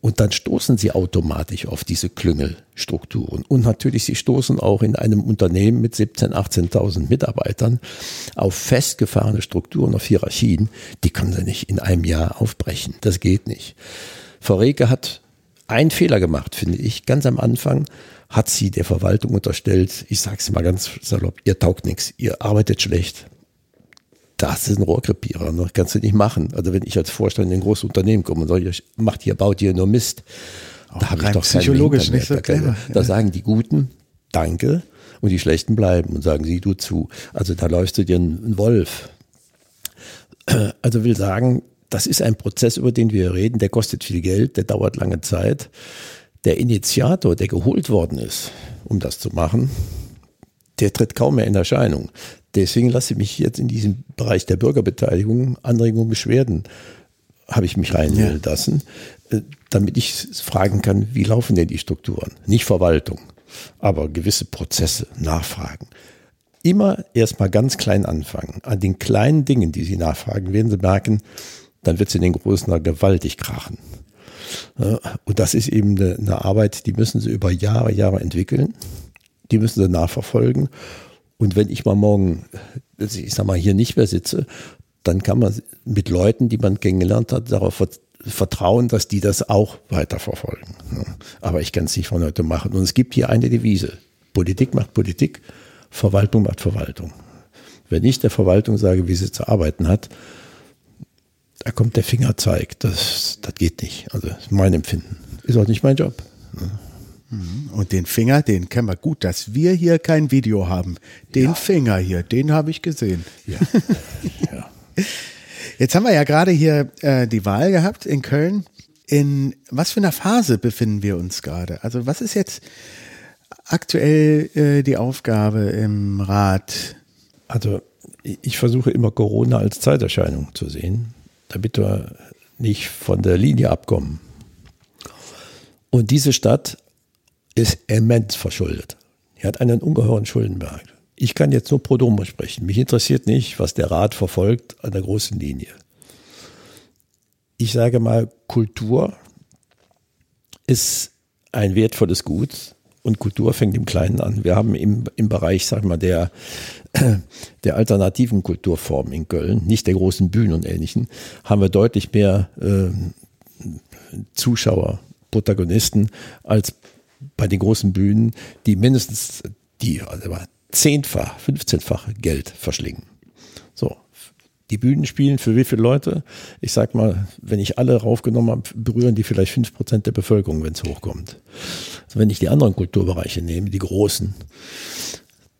und dann stoßen sie automatisch auf diese Klüngelstrukturen. Und natürlich, sie stoßen auch in einem Unternehmen mit 17.000, 18.000 Mitarbeitern auf festgefahrene Strukturen, auf Hierarchien. Die können sie nicht in einem Jahr aufbrechen. Das geht nicht. Frau Reke hat einen Fehler gemacht, finde ich. Ganz am Anfang hat sie der Verwaltung unterstellt, ich sage es mal ganz salopp, ihr taugt nichts, ihr arbeitet schlecht das ist ein Rohrkrepierer, das kannst du nicht machen. Also wenn ich als Vorstand in ein großes Unternehmen komme und sage, macht hier, baut hier nur Mist, Auch da habe ich doch psychologisch nicht so clever. Da, da sagen die Guten, danke, und die Schlechten bleiben und sagen, sieh du zu. Also da läufst du dir ein Wolf. Also will sagen, das ist ein Prozess, über den wir reden, der kostet viel Geld, der dauert lange Zeit. Der Initiator, der geholt worden ist, um das zu machen, der tritt kaum mehr in Erscheinung. Deswegen lasse ich mich jetzt in diesem Bereich der Bürgerbeteiligung, Anregungen, Beschwerden, habe ich mich reinwählen ja. lassen, äh, damit ich fragen kann, wie laufen denn die Strukturen? Nicht Verwaltung, aber gewisse Prozesse, Nachfragen. Immer erstmal ganz klein anfangen. An den kleinen Dingen, die Sie nachfragen, werden Sie merken, dann wird es in den großen gewaltig krachen. Und das ist eben eine Arbeit, die müssen Sie über Jahre, Jahre entwickeln. Die müssen Sie nachverfolgen. Und wenn ich mal morgen, ich sag mal, hier nicht mehr sitze, dann kann man mit Leuten, die man kennengelernt hat, darauf vertrauen, dass die das auch weiterverfolgen. Aber ich kann es nicht von heute machen. Und es gibt hier eine Devise. Politik macht Politik, Verwaltung macht Verwaltung. Wenn ich der Verwaltung sage, wie sie zu arbeiten hat, da kommt der Fingerzeig. Das, das geht nicht. Also das ist mein Empfinden. Ist auch nicht mein Job. Mhm. Und den Finger, den kennen wir gut, dass wir hier kein Video haben. Den ja. Finger hier, den habe ich gesehen. Ja. ja. Jetzt haben wir ja gerade hier äh, die Wahl gehabt in Köln. In was für einer Phase befinden wir uns gerade? Also was ist jetzt aktuell äh, die Aufgabe im Rat? Also ich versuche immer Corona als Zeiterscheinung zu sehen, damit wir nicht von der Linie abkommen. Und diese Stadt ist immens verschuldet. Er hat einen ungeheuren Schuldenberg. Ich kann jetzt nur pro Domo sprechen. Mich interessiert nicht, was der Rat verfolgt an der großen Linie. Ich sage mal, Kultur ist ein wertvolles Gut und Kultur fängt im Kleinen an. Wir haben im, im Bereich, sag mal, der, der alternativen Kulturformen in Köln, nicht der großen Bühnen und Ähnlichen, haben wir deutlich mehr äh, Zuschauer, Protagonisten als bei den großen Bühnen, die mindestens die also zehnfach, 15-fach Geld verschlingen. So. Die Bühnen spielen für wie viele Leute? Ich sag mal, wenn ich alle raufgenommen habe, berühren die vielleicht fünf Prozent der Bevölkerung, wenn es hochkommt. Also wenn ich die anderen Kulturbereiche nehme, die großen,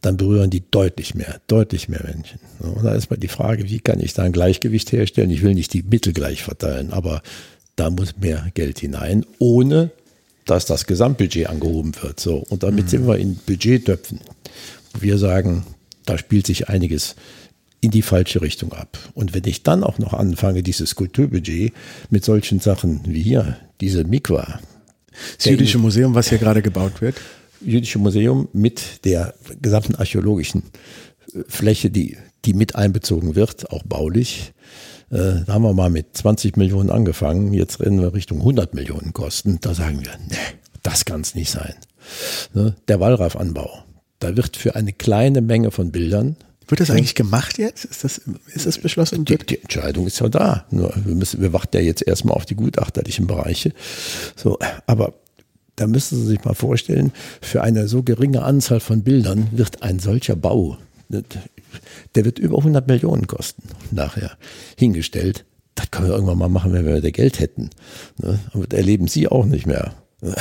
dann berühren die deutlich mehr, deutlich mehr Menschen. Und da ist mal die Frage, wie kann ich da ein Gleichgewicht herstellen? Ich will nicht die Mittel gleich verteilen, aber da muss mehr Geld hinein, ohne dass das Gesamtbudget angehoben wird. So. Und damit mhm. sind wir in Budgettöpfen. Wir sagen, da spielt sich einiges in die falsche Richtung ab. Und wenn ich dann auch noch anfange, dieses Kulturbudget mit solchen Sachen wie hier, diese Mikwa. Das Jüdische Museum, was hier gerade gebaut wird. Jüdische Museum mit der gesamten archäologischen äh, Fläche, die, die mit einbezogen wird, auch baulich. Äh, da haben wir mal mit 20 Millionen angefangen, jetzt rennen wir Richtung 100 Millionen Kosten. Da sagen wir, nee, das kann es nicht sein. Ne? Der Wallraffanbau, da wird für eine kleine Menge von Bildern wird das eigentlich gemacht jetzt? Ist das, ist das beschlossen? Die, die Entscheidung ist ja da. Nur wir, müssen, wir warten ja jetzt erstmal auf die gutachterlichen Bereiche. So, aber da müssen Sie sich mal vorstellen, für eine so geringe Anzahl von Bildern wird ein solcher Bau, der wird über 100 Millionen kosten, nachher hingestellt. Das können wir irgendwann mal machen, wenn wir wieder Geld hätten. Ne? Aber das erleben Sie auch nicht mehr.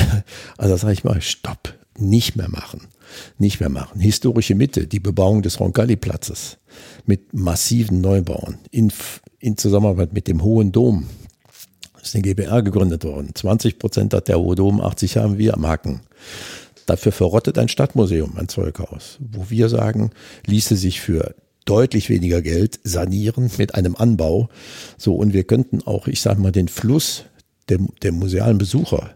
Also sage ich mal, stopp, nicht mehr machen nicht mehr machen. Historische Mitte, die Bebauung des Roncalli-Platzes mit massiven Neubauen in, in Zusammenarbeit mit dem Hohen Dom. Das ist eine GBR gegründet worden. 20 Prozent hat der Hohe Dom, 80 haben wir am Haken. Dafür verrottet ein Stadtmuseum, ein Zeughaus, wo wir sagen, ließe sich für deutlich weniger Geld sanieren mit einem Anbau. So, und wir könnten auch, ich sag mal, den Fluss der, der musealen Besucher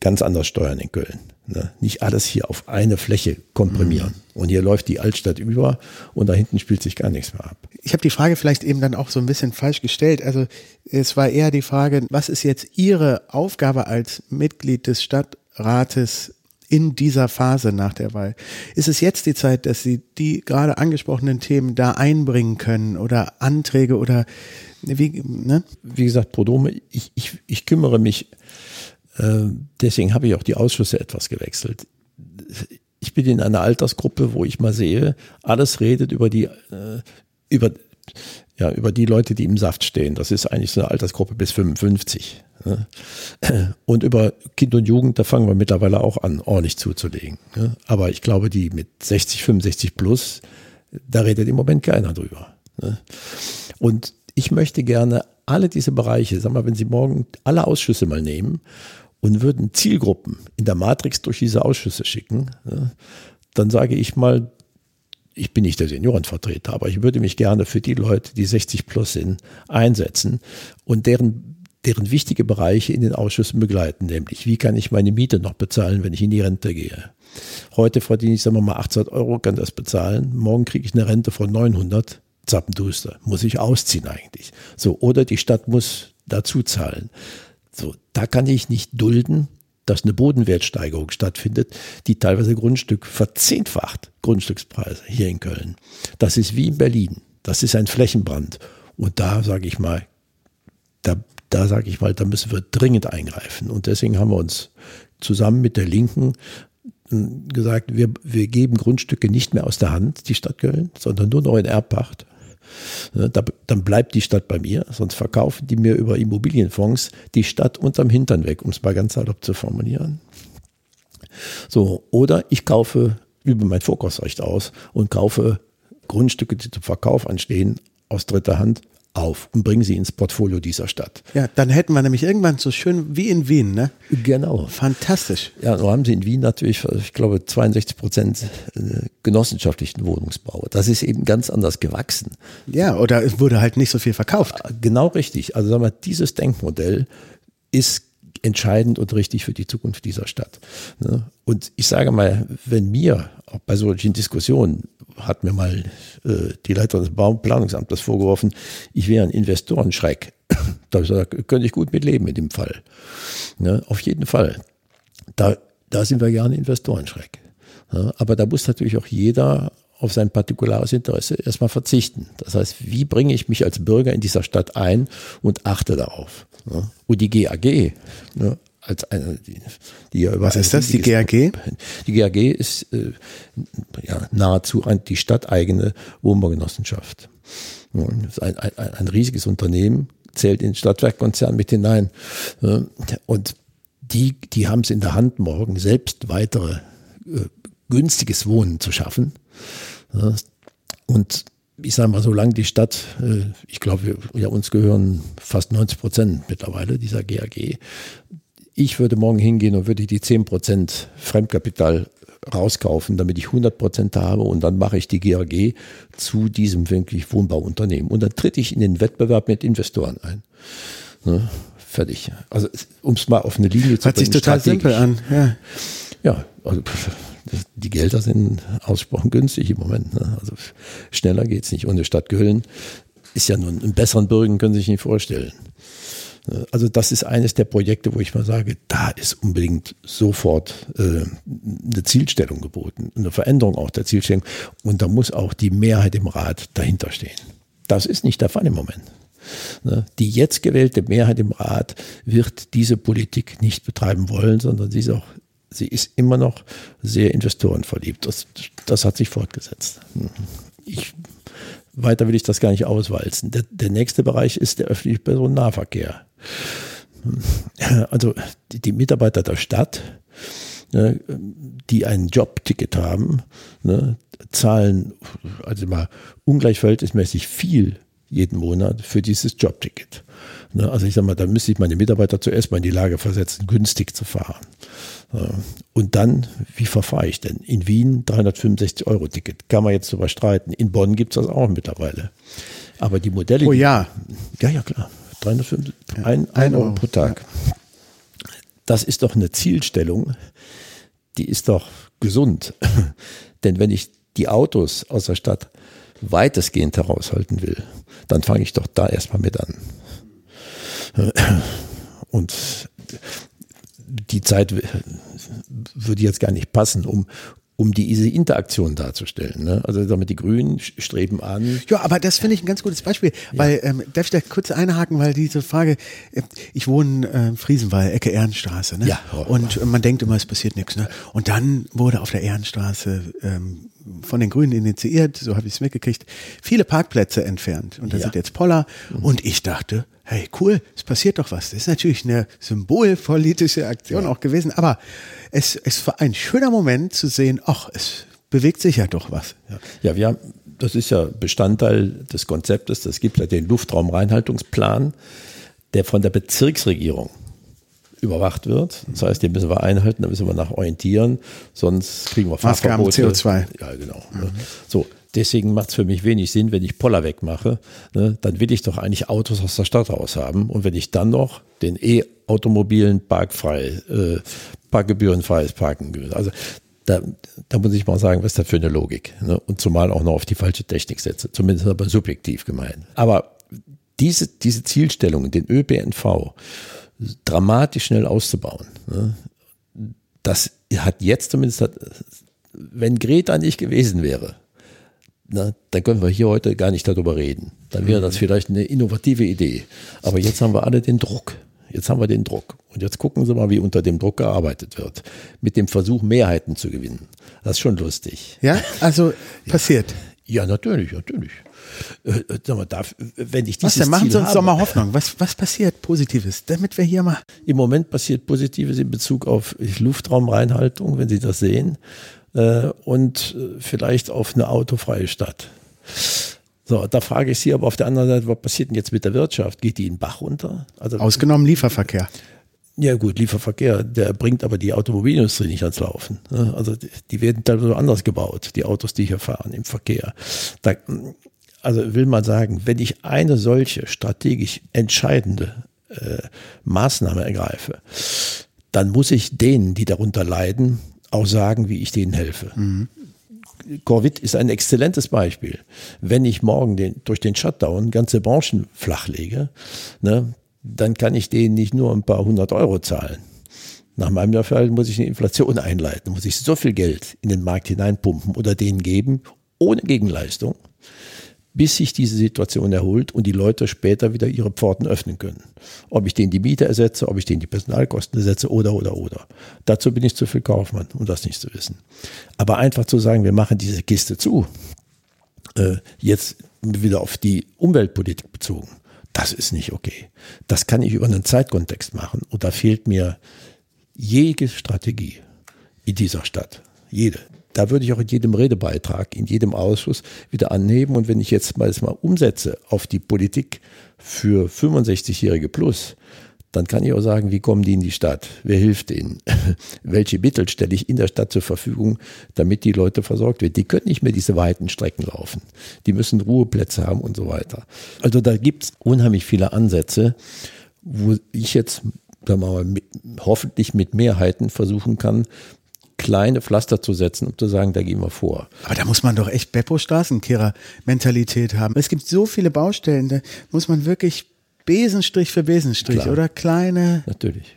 ganz anders steuern in Köln. Ne? Nicht alles hier auf eine Fläche komprimieren. Mhm. Und hier läuft die Altstadt über und da hinten spielt sich gar nichts mehr ab. Ich habe die Frage vielleicht eben dann auch so ein bisschen falsch gestellt. Also es war eher die Frage, was ist jetzt Ihre Aufgabe als Mitglied des Stadtrates in dieser Phase nach der Wahl? Ist es jetzt die Zeit, dass Sie die gerade angesprochenen Themen da einbringen können oder Anträge oder wie, ne? Wie gesagt, Prodome, ich, ich, ich kümmere mich äh, deswegen habe ich auch die Ausschüsse etwas gewechselt. Ich bin in einer Altersgruppe, wo ich mal sehe, alles redet über die, äh, über, ja, über die Leute, die im Saft stehen. Das ist eigentlich so eine Altersgruppe bis 55. Ne? Und über Kind und Jugend, da fangen wir mittlerweile auch an, ordentlich zuzulegen. Ne? Aber ich glaube, die mit 60, 65 plus, da redet im Moment keiner drüber. Ne? Und ich möchte gerne alle diese Bereiche, sag mal, wenn Sie morgen alle Ausschüsse mal nehmen und würden Zielgruppen in der Matrix durch diese Ausschüsse schicken, dann sage ich mal, ich bin nicht der Seniorenvertreter, aber ich würde mich gerne für die Leute, die 60 plus sind, einsetzen und deren, deren wichtige Bereiche in den Ausschüssen begleiten, nämlich wie kann ich meine Miete noch bezahlen, wenn ich in die Rente gehe. Heute verdiene ich, sagen wir mal, 800 Euro, kann das bezahlen. Morgen kriege ich eine Rente von 900. Zappenduster. Muss ich ausziehen eigentlich. So, oder die Stadt muss dazu zahlen. So, da kann ich nicht dulden, dass eine Bodenwertsteigerung stattfindet, die teilweise Grundstück verzehnfacht, Grundstückspreise hier in Köln. Das ist wie in Berlin. Das ist ein Flächenbrand. Und da sage ich mal, da, da sage ich mal, da müssen wir dringend eingreifen. Und deswegen haben wir uns zusammen mit der Linken hm, gesagt, wir, wir geben Grundstücke nicht mehr aus der Hand, die Stadt Köln, sondern nur noch in Erbpacht. Ne, dann bleibt die Stadt bei mir, sonst verkaufen die mir über Immobilienfonds die Stadt unterm Hintern weg, um es mal ganz salopp zu formulieren. So, oder ich kaufe, übe mein Vorkaufsrecht aus und kaufe Grundstücke, die zum Verkauf anstehen, aus dritter Hand auf und bringen sie ins Portfolio dieser Stadt. Ja, dann hätten wir nämlich irgendwann so schön wie in Wien, ne? Genau. Fantastisch. Ja, nur haben sie in Wien natürlich, ich glaube, 62 Prozent äh, genossenschaftlichen Wohnungsbau. Das ist eben ganz anders gewachsen. Ja, oder es wurde halt nicht so viel verkauft. Genau richtig. Also sagen wir, dieses Denkmodell ist entscheidend und richtig für die Zukunft dieser Stadt. Ne? Und ich sage mal, wenn mir auch bei solchen Diskussionen hat mir mal äh, die Leiterin des Bauplanungsamtes vorgeworfen, ich wäre ein Investorenschreck. da könnte ich gut mitleben in dem Fall. Ne? Auf jeden Fall. Da, da sind wir gerne Investorenschreck. Ja, aber da muss natürlich auch jeder auf sein partikulares Interesse erstmal verzichten. Das heißt, wie bringe ich mich als Bürger in dieser Stadt ein und achte darauf? Ja, und die GAG, ne, als eine, die, die Was ist das, die GAG? Die GAG ist äh, ja, nahezu ein, die stadteigene Wohnbaugenossenschaft. Das ist ein, ein, ein riesiges Unternehmen, zählt in den Stadtwerkkonzern mit hinein. Und die, die haben es in der Hand, morgen selbst weitere äh, günstiges Wohnen zu schaffen. Und ich sage mal, solange die Stadt, äh, ich glaube, ja, uns gehören fast 90 Prozent mittlerweile dieser GAG. Ich würde morgen hingehen und würde die 10 Prozent Fremdkapital rauskaufen, damit ich 100 Prozent habe und dann mache ich die GAG zu diesem wirklich Wohnbauunternehmen. Und dann tritt ich in den Wettbewerb mit Investoren ein. Ne? Fertig. Also um es mal auf eine Linie zu Hört bringen. Hört sich total simpel an. Ja, ja also die Gelder sind ausgesprochen günstig im Moment. Ne? Also schneller geht's nicht. Und die Stadt Köln ist ja nun, einen besseren Bürger können Sie sich nicht vorstellen. Also das ist eines der Projekte, wo ich mal sage, da ist unbedingt sofort äh, eine Zielstellung geboten, eine Veränderung auch der Zielstellung. Und da muss auch die Mehrheit im Rat dahinter stehen. Das ist nicht der Fall im Moment. Ne? Die jetzt gewählte Mehrheit im Rat wird diese Politik nicht betreiben wollen, sondern sie ist auch sie ist immer noch sehr investorenverliebt. Das, das hat sich fortgesetzt. Ich, weiter will ich das gar nicht auswalzen. Der, der nächste Bereich ist der öffentliche Personennahverkehr. Also die, die Mitarbeiter der Stadt, ne, die ein Jobticket haben, ne, zahlen also mal ungleich verhältnismäßig viel jeden Monat für dieses Jobticket. Ne, also ich sage mal, da müsste ich meine Mitarbeiter zuerst mal in die Lage versetzen, günstig zu fahren. Und dann, wie verfahre ich denn? In Wien 365 Euro Ticket. Kann man jetzt darüber streiten. In Bonn gibt es das auch mittlerweile. Aber die Modelle. Oh ja. ja, ja, klar. 350, ja, ein, ein Euro pro Tag. Ja. Das ist doch eine Zielstellung, die ist doch gesund. Denn wenn ich die Autos aus der Stadt weitestgehend heraushalten will, dann fange ich doch da erstmal mit an. Und die Zeit würde jetzt gar nicht passen, um, um diese Interaktion darzustellen. Ne? Also damit die Grünen streben an. Ja, aber das finde ich ein ganz gutes Beispiel, ja. weil ähm, darf ich da kurz einhaken, weil diese Frage, äh, ich wohne äh, Friesenwald, Ecke Ehrenstraße, ne? Ja. Und man denkt immer, es passiert nichts, ne? Und dann wurde auf der Ehrenstraße ähm, von den Grünen initiiert, so habe ich es mitgekriegt, viele Parkplätze entfernt. Und da ja. sind jetzt Poller. Mhm. Und ich dachte, hey, cool, es passiert doch was. Das ist natürlich eine symbolpolitische Aktion ja. auch gewesen, aber es, es war ein schöner Moment zu sehen, ach, es bewegt sich ja doch was. Ja, ja wir haben, das ist ja Bestandteil des Konzeptes, es gibt ja den Luftraumreinhaltungsplan, der von der Bezirksregierung überwacht wird. Das heißt, den müssen wir einhalten, da müssen wir nach orientieren, sonst kriegen wir Fahrverbote. CO2. Ja, genau. Mhm. So, deswegen macht es für mich wenig Sinn, wenn ich Poller wegmache, ne, dann will ich doch eigentlich Autos aus der Stadt raus haben. Und wenn ich dann noch den E-Automobilen parkfrei, äh, parkgebührenfreies Parken will. Also da, da muss ich mal sagen, was ist das für eine Logik? Ne? Und zumal auch noch auf die falsche Technik setze, zumindest aber subjektiv gemeint. Aber diese, diese Zielstellung, den ÖPNV dramatisch schnell auszubauen. Ne? Das hat jetzt zumindest, wenn Greta nicht gewesen wäre, na, dann können wir hier heute gar nicht darüber reden. Dann wäre das mhm. vielleicht eine innovative Idee. Aber jetzt haben wir alle den Druck. Jetzt haben wir den Druck. Und jetzt gucken Sie mal, wie unter dem Druck gearbeitet wird. Mit dem Versuch, Mehrheiten zu gewinnen. Das ist schon lustig. Ja, also passiert. Ja, natürlich, natürlich. Äh, äh, sag mal, darf, wenn ich dieses was denn? Machen Sie uns doch mal Hoffnung. Was, was passiert Positives, damit wir hier mal. Im Moment passiert Positives in Bezug auf Luftraumreinhaltung, wenn Sie das sehen, äh, und vielleicht auf eine autofreie Stadt. So, da frage ich Sie aber auf der anderen Seite, was passiert denn jetzt mit der Wirtschaft? Geht die in den Bach runter? Also, Ausgenommen Lieferverkehr. Ja gut, Lieferverkehr, der bringt aber die Automobilindustrie nicht ans Laufen. Ne? Also die werden teilweise anders gebaut, die Autos, die hier fahren im Verkehr. Da, also will man sagen, wenn ich eine solche strategisch entscheidende äh, Maßnahme ergreife, dann muss ich denen, die darunter leiden, auch sagen, wie ich denen helfe. Mhm. Corvit ist ein exzellentes Beispiel. Wenn ich morgen den, durch den Shutdown ganze Branchen flachlege, ne, dann kann ich denen nicht nur ein paar hundert Euro zahlen. Nach meinem Dafürhalten muss ich eine Inflation einleiten, muss ich so viel Geld in den Markt hineinpumpen oder denen geben, ohne Gegenleistung, bis sich diese Situation erholt und die Leute später wieder ihre Pforten öffnen können. Ob ich denen die Miete ersetze, ob ich denen die Personalkosten ersetze oder, oder, oder. Dazu bin ich zu viel Kaufmann, um das nicht zu wissen. Aber einfach zu sagen, wir machen diese Kiste zu, äh, jetzt wieder auf die Umweltpolitik bezogen, das ist nicht okay. Das kann ich über einen Zeitkontext machen und da fehlt mir jede Strategie in dieser Stadt. Jede da würde ich auch in jedem Redebeitrag, in jedem Ausschuss wieder anheben. Und wenn ich jetzt mal das mal umsetze auf die Politik für 65-Jährige plus, dann kann ich auch sagen, wie kommen die in die Stadt? Wer hilft denen? Welche Mittel stelle ich in der Stadt zur Verfügung, damit die Leute versorgt werden? Die können nicht mehr diese weiten Strecken laufen. Die müssen Ruheplätze haben und so weiter. Also da gibt es unheimlich viele Ansätze, wo ich jetzt sagen wir mal, hoffentlich mit Mehrheiten versuchen kann, kleine Pflaster zu setzen, um zu sagen, da gehen wir vor. Aber da muss man doch echt Beppo-Straßenkehrer-Mentalität haben. Es gibt so viele Baustellen, da muss man wirklich Besenstrich für Besenstrich Klar. oder kleine. Natürlich.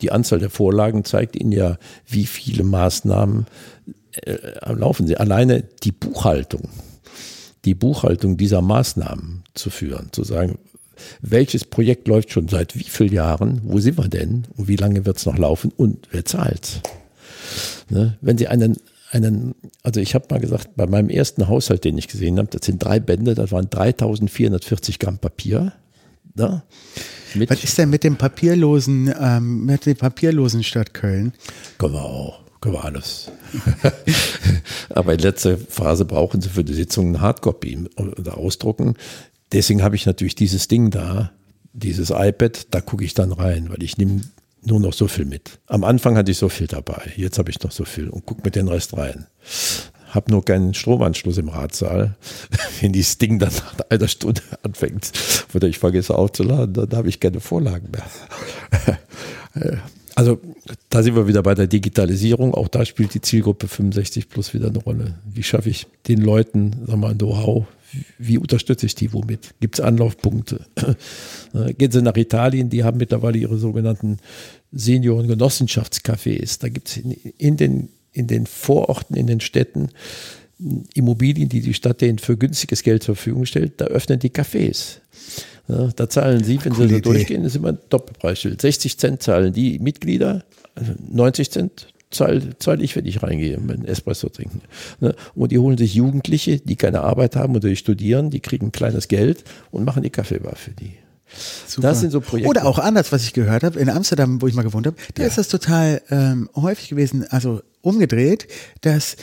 Die Anzahl der Vorlagen zeigt Ihnen ja, wie viele Maßnahmen äh, am Laufen sind. Alleine die Buchhaltung, die Buchhaltung dieser Maßnahmen zu führen, zu sagen, welches Projekt läuft schon seit wie vielen Jahren, wo sind wir denn und wie lange wird es noch laufen und wer zahlt? Ne? Wenn Sie einen, einen, also ich habe mal gesagt, bei meinem ersten Haushalt, den ich gesehen habe, das sind drei Bände, das waren 3440 Gramm Papier. Ne? Was ist denn mit dem papierlosen, ähm, mit dem papierlosen Stadt Köln? Können wir auch. Können wir alles. Aber in letzter Phase brauchen Sie für die Sitzung eine Hardcopy oder ausdrucken. Deswegen habe ich natürlich dieses Ding da, dieses iPad, da gucke ich dann rein, weil ich nehme nur noch so viel mit. Am Anfang hatte ich so viel dabei, jetzt habe ich noch so viel und gucke mit den Rest rein. Hab nur keinen Stromanschluss im Ratsaal. Wenn dieses Ding dann nach einer Stunde anfängt oder ich vergesse aufzuladen, dann habe ich keine Vorlagen mehr. Also da sind wir wieder bei der Digitalisierung. Auch da spielt die Zielgruppe 65 plus wieder eine Rolle. Wie schaffe ich den Leuten, sag mal, Know-how? Wie unterstütze ich die womit? Gibt es Anlaufpunkte? Gehen Sie nach Italien, die haben mittlerweile ihre sogenannten Senioren-Genossenschaftscafés. Da gibt es in, in, den, in den Vororten, in den Städten Immobilien, die die Stadt denen für günstiges Geld zur Verfügung stellt. Da öffnen die Cafés. Ja, da zahlen Sie, wenn Coole Sie so Idee. durchgehen, ist immer ein Doppelpreisschild. 60 Cent zahlen die Mitglieder, also 90 Cent zahle zahl ich, wenn ich reingehe, meinen Espresso trinken. Ne? Und die holen sich Jugendliche, die keine Arbeit haben oder die studieren, die kriegen ein kleines Geld und machen die Kaffeebar für die. Super. Das sind so Projekte. Oder auch anders, was ich gehört habe, in Amsterdam, wo ich mal gewohnt habe, da Ja. ist das total ähm, häufig gewesen, also umgedreht, dass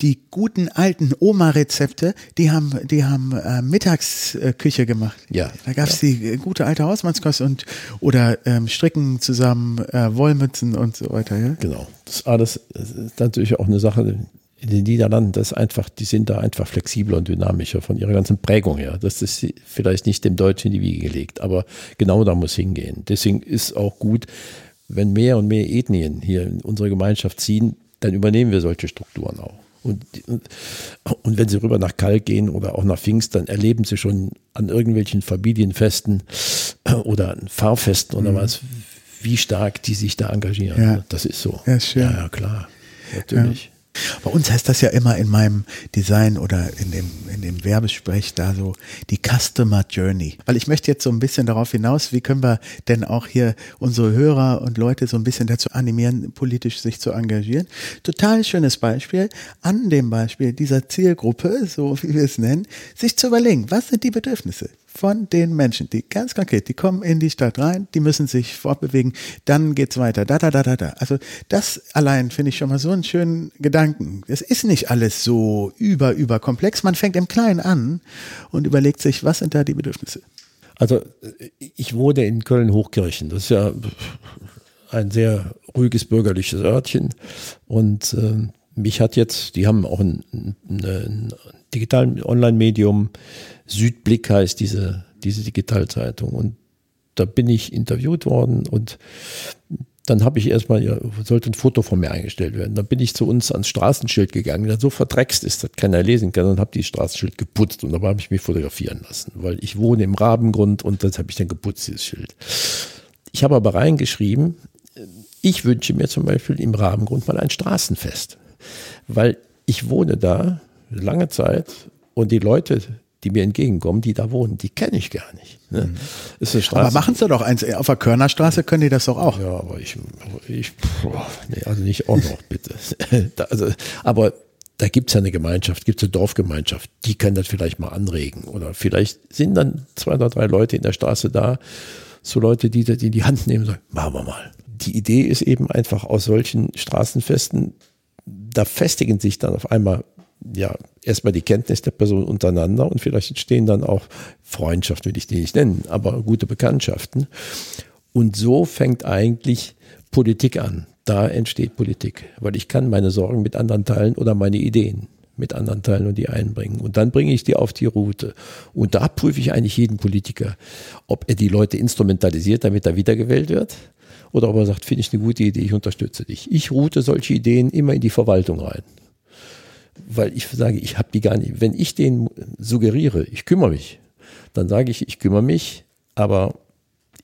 die guten alten Oma-Rezepte, die haben, die haben äh, Mittagsküche gemacht. Ja, Da gab es die äh, gute alte Hausmannskost und oder ähm, Stricken zusammen, äh, Wollmützen und so weiter. Ja? Genau. Das ist alles das ist natürlich auch eine Sache in den Niederlanden, das ist einfach, die sind da einfach flexibler und dynamischer von ihrer ganzen Prägung her. Das ist vielleicht nicht dem Deutschen in die Wiege gelegt, aber genau da muss hingehen. Deswegen ist auch gut, wenn mehr und mehr Ethnien hier in unsere Gemeinschaft ziehen, dann übernehmen wir solche Strukturen auch. Und, und, wenn sie rüber nach Kalk gehen oder auch nach Pfingst, dann erleben sie schon an irgendwelchen Familienfesten oder an Fahrfesten oder was, wie stark die sich da engagieren. Ja. Das ist so. Ja, schön. Ja, ja klar. Natürlich. Bei uns heißt das ja immer in meinem Design oder in dem, in dem Werbesprech da so die Customer Journey. Weil ich möchte jetzt so ein bisschen darauf hinaus, wie können wir denn auch hier unsere Hörer und Leute so ein bisschen dazu animieren, politisch sich zu engagieren. Total schönes Beispiel. An dem Beispiel dieser Zielgruppe, so wie wir es nennen, sich zu überlegen, was sind die Bedürfnisse? Von den Menschen, die ganz konkret, die kommen in die Stadt rein, die müssen sich fortbewegen, dann geht's weiter, da, da, da, da, da. Also das allein finde ich schon mal so einen schönen Gedanken. Es ist nicht alles so über, über komplex. Man fängt im Kleinen an und überlegt sich, was sind da die Bedürfnisse? Also ich wohne in Köln-Hochkirchen. Das ist ja ein sehr ruhiges bürgerliches Örtchen. Und äh, mich hat jetzt, die haben auch ein, ein, ein digitales Online-Medium, Südblick heißt diese, diese Digitalzeitung. Und da bin ich interviewt worden und dann habe ich erstmal, ja, sollte ein Foto von mir eingestellt werden. Dann bin ich zu uns ans Straßenschild gegangen, das so verdreckst ist, dass keiner lesen kann und habe die Straßenschild geputzt und dabei habe ich mich fotografieren lassen, weil ich wohne im Rabengrund und das habe ich dann geputzt, dieses Schild. Ich habe aber reingeschrieben, ich wünsche mir zum Beispiel im Rabengrund mal ein Straßenfest, weil ich wohne da lange Zeit und die Leute, die mir entgegenkommen, die da wohnen, die kenne ich gar nicht. Ne? Ist eine Aber machen Sie doch eins. Auf der Körnerstraße können die das doch auch. ja, aber ich, ich boah, nee, also nicht auch noch, bitte. da, also, aber da gibt's ja eine Gemeinschaft, gibt's eine Dorfgemeinschaft, die kann das vielleicht mal anregen. Oder vielleicht sind dann zwei oder drei Leute in der Straße da, so Leute, die das in die Hand nehmen und sagen, machen wir mal. Die Idee ist eben einfach aus solchen Straßenfesten, da festigen sich dann auf einmal ja, erstmal die Kenntnis der Person untereinander und vielleicht entstehen dann auch Freundschaften, will ich die nicht nennen, aber gute Bekanntschaften. Und so fängt eigentlich Politik an. Da entsteht Politik, weil ich kann meine Sorgen mit anderen teilen oder meine Ideen mit anderen teilen und die einbringen. Und dann bringe ich die auf die Route. Und da prüfe ich eigentlich jeden Politiker, ob er die Leute instrumentalisiert, damit er wiedergewählt wird. Oder ob er sagt, finde ich eine gute Idee, ich unterstütze dich. Ich route solche Ideen immer in die Verwaltung rein. Weil ich sage, ich habe die gar nicht. Wenn ich denen suggeriere, ich kümmere mich, dann sage ich, ich kümmere mich, aber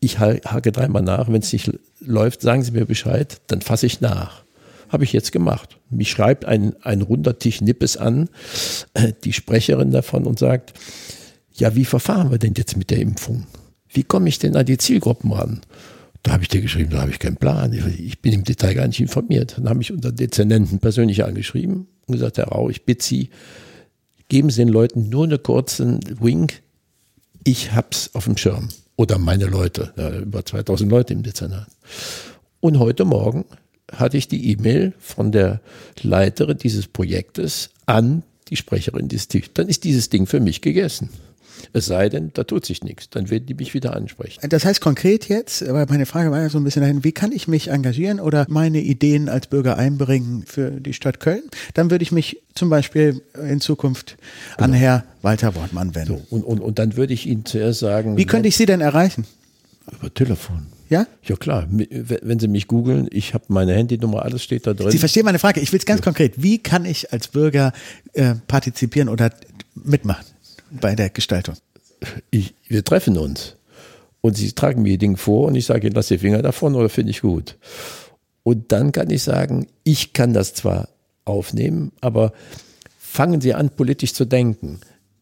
ich hake dreimal nach. Wenn es nicht läuft, sagen Sie mir Bescheid, dann fasse ich nach. Habe ich jetzt gemacht. Mich schreibt ein, ein runder Tisch Nippes an, äh, die Sprecherin davon und sagt, ja, wie verfahren wir denn jetzt mit der Impfung? Wie komme ich denn an die Zielgruppen ran? Da habe ich dir geschrieben, da habe ich keinen Plan. Ich bin im Detail gar nicht informiert. Dann habe ich unter Dezernenten persönlich angeschrieben und gesagt, Herr Rau, ich bitte Sie, geben Sie den Leuten nur einen kurzen Wink. Ich hab's auf dem Schirm. Oder meine Leute, ja, über 2000 Leute im Dezernat. Und heute Morgen hatte ich die E-Mail von der Leiterin dieses Projektes an die Sprecherin dieses Teams. Dann ist dieses Ding für mich gegessen. Es sei denn, da tut sich nichts. Dann werden die mich wieder ansprechen. Das heißt konkret jetzt, weil meine Frage war ja so ein bisschen dahin, wie kann ich mich engagieren oder meine Ideen als Bürger einbringen für die Stadt Köln? Dann würde ich mich zum Beispiel in Zukunft genau. an Herr Walter Wortmann wenden. So, und, und, und dann würde ich Ihnen zuerst sagen. Wie könnte ich Sie denn erreichen? Über Telefon. Ja? Ja klar, wenn Sie mich googeln, ich habe meine Handynummer, alles steht da drin. Sie verstehen meine Frage. Ich will es ganz ja. konkret. Wie kann ich als Bürger äh, partizipieren oder mitmachen? Bei der Gestaltung? Ich, wir treffen uns und sie tragen mir die Dinge vor und ich sage, lass die Finger davon oder finde ich gut. Und dann kann ich sagen, ich kann das zwar aufnehmen, aber fangen Sie an, politisch zu denken.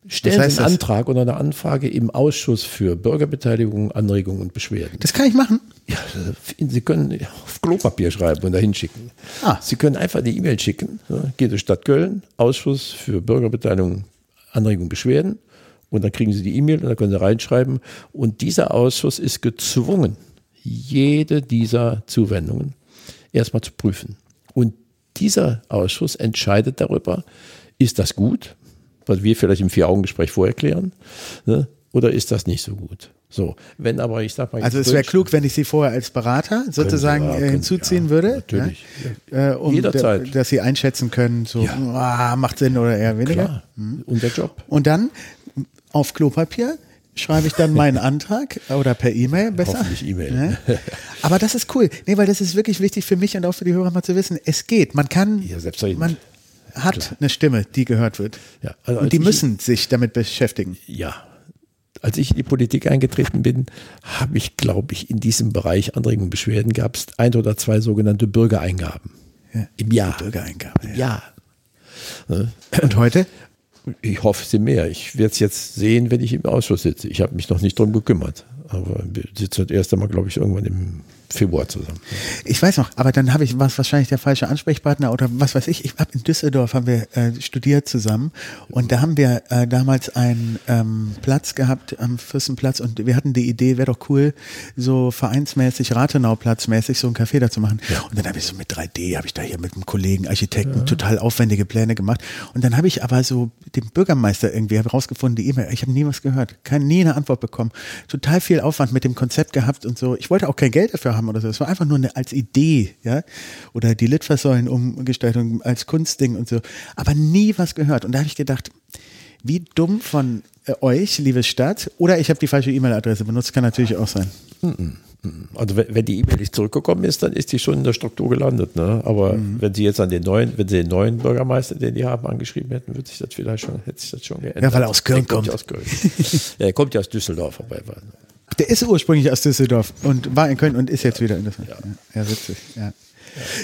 Stellen das heißt Sie einen Antrag oder eine Anfrage im Ausschuss für Bürgerbeteiligung, Anregungen und Beschwerden. Das kann ich machen. Ja, Sie können auf Klopapier schreiben und dahin schicken. Ah. Sie können einfach die E-Mail schicken. Geht durch Stadt Köln, Ausschuss für Bürgerbeteiligung, Anregungen, Beschwerden. Und dann kriegen Sie die E-Mail und dann können Sie reinschreiben. Und dieser Ausschuss ist gezwungen, jede dieser Zuwendungen erstmal zu prüfen. Und dieser Ausschuss entscheidet darüber, ist das gut, was wir vielleicht im Vier-Augen-Gespräch vorher klären, ne? oder ist das nicht so gut? So, wenn aber ich sag mal. Also es wäre klug, wenn ich Sie vorher als Berater sozusagen ja, hinzuziehen ja, würde. Natürlich. Ja? Äh, um Jederzeit. dass Sie einschätzen können, so ah, macht Sinn oder eher weniger. Klar. Hm. Und der Job. Und dann auf Klopapier schreibe ich dann meinen Antrag oder per E-Mail besser. Hoffentlich E-Mail. Ja? Aber das ist cool. Nee, weil das ist wirklich wichtig für mich und auch für die Hörer mal zu wissen. Es geht. Man kann, ja, man hat Klar. eine Stimme, die gehört wird. Ja, also und die müssen sich damit beschäftigen. Ja, als ich in die Politik eingetreten bin, habe ich, glaube ich, in diesem Bereich Anregungen und Beschwerden gab es ein oder zwei sogenannte Bürgereingaben. Ja, Im Jahr. Bürgereingaben. Im ja. Jahr. Und heute? Ich hoffe sie mehr. Ich werde es jetzt sehen, wenn ich im Ausschuss sitze. Ich habe mich noch nicht darum gekümmert. Aber wir sitzen das erste Mal, glaube ich, irgendwann im Februar zusammen. Ich weiß noch, aber dann habe ich was wahrscheinlich der falsche Ansprechpartner oder was weiß ich. Ich habe in Düsseldorf haben wir äh, studiert zusammen und da haben wir äh, damals einen ähm, Platz gehabt am Fürstenplatz und wir hatten die Idee, wäre doch cool, so vereinsmäßig, Rathenau-Platzmäßig so ein Café da zu machen. Ja. Und dann habe ich so mit 3D, habe ich da hier mit einem Kollegen, Architekten, ja. total aufwendige Pläne gemacht. Und dann habe ich aber so dem Bürgermeister irgendwie herausgefunden, die E-Mail, ich habe nie was gehört, keine, nie eine Antwort bekommen. Total viel Aufwand mit dem Konzept gehabt und so. Ich wollte auch kein Geld dafür haben haben oder so. Es war einfach nur eine, als Idee, ja. Oder die Litfaßsäulenumgestaltung als Kunstding und so. Aber nie was gehört. Und da habe ich gedacht, wie dumm von äh, euch, liebe Stadt, oder ich habe die falsche E-Mail-Adresse benutzt, kann natürlich auch sein. Also wenn die E-Mail nicht zurückgekommen ist, dann ist die schon in der Struktur gelandet. Ne? Aber mhm. wenn Sie jetzt an den neuen, wenn Sie den neuen Bürgermeister, den die haben, angeschrieben hätten, würde sich das vielleicht schon, hätte sich das schon geändert. Ja, weil er aus Köln kommt. Aus Köln. ja, er kommt ja aus Düsseldorf vorbei. Der ist ursprünglich aus Düsseldorf und war in Köln und ist jetzt wieder in Düsseldorf. Ja, ja witzig. Ja.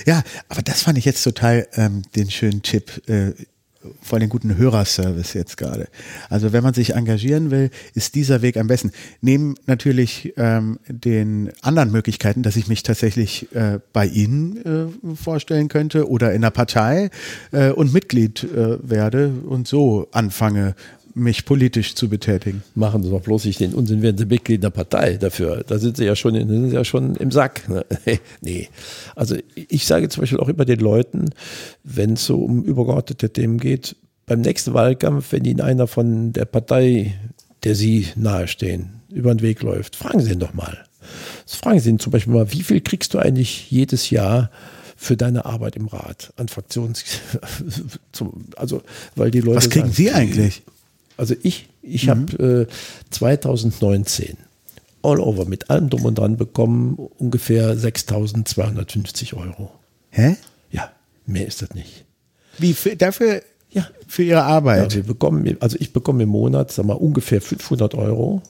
ja, aber das fand ich jetzt total ähm, den schönen Tipp. Äh, vor den guten Hörerservice jetzt gerade. Also wenn man sich engagieren will, ist dieser Weg am besten. Neben natürlich ähm, den anderen Möglichkeiten, dass ich mich tatsächlich äh, bei Ihnen äh, vorstellen könnte oder in einer Partei äh, und Mitglied äh, werde und so anfange, mich politisch zu betätigen. Machen Sie doch bloß nicht den Unsinn, werden Sie Mitglied der Partei dafür. Da sind Sie ja schon, in, sind Sie ja schon im Sack. Ne? nee. Also ich sage zum Beispiel auch immer den Leuten, wenn es so um übergeordnete Themen geht, beim nächsten Wahlkampf, wenn Ihnen einer von der Partei, der Sie nahestehen, über den Weg läuft, fragen Sie ihn doch mal. Fragen Sie ihn zum Beispiel mal, wie viel kriegst du eigentlich jedes Jahr für deine Arbeit im Rat an Fraktions, also weil die Leute. Was kriegen sagen, Sie eigentlich? Also ich, ich Mhm. habe äh, 2019 all over mit allem drum und dran bekommen ungefähr 6.250 Euro. Hä? Ja, mehr ist das nicht. Wie für, dafür Ja. für Ihre Ja, Arbeit? wir bekommen, also ich bekomme im Monat, sag mal, ungefähr 500 Euro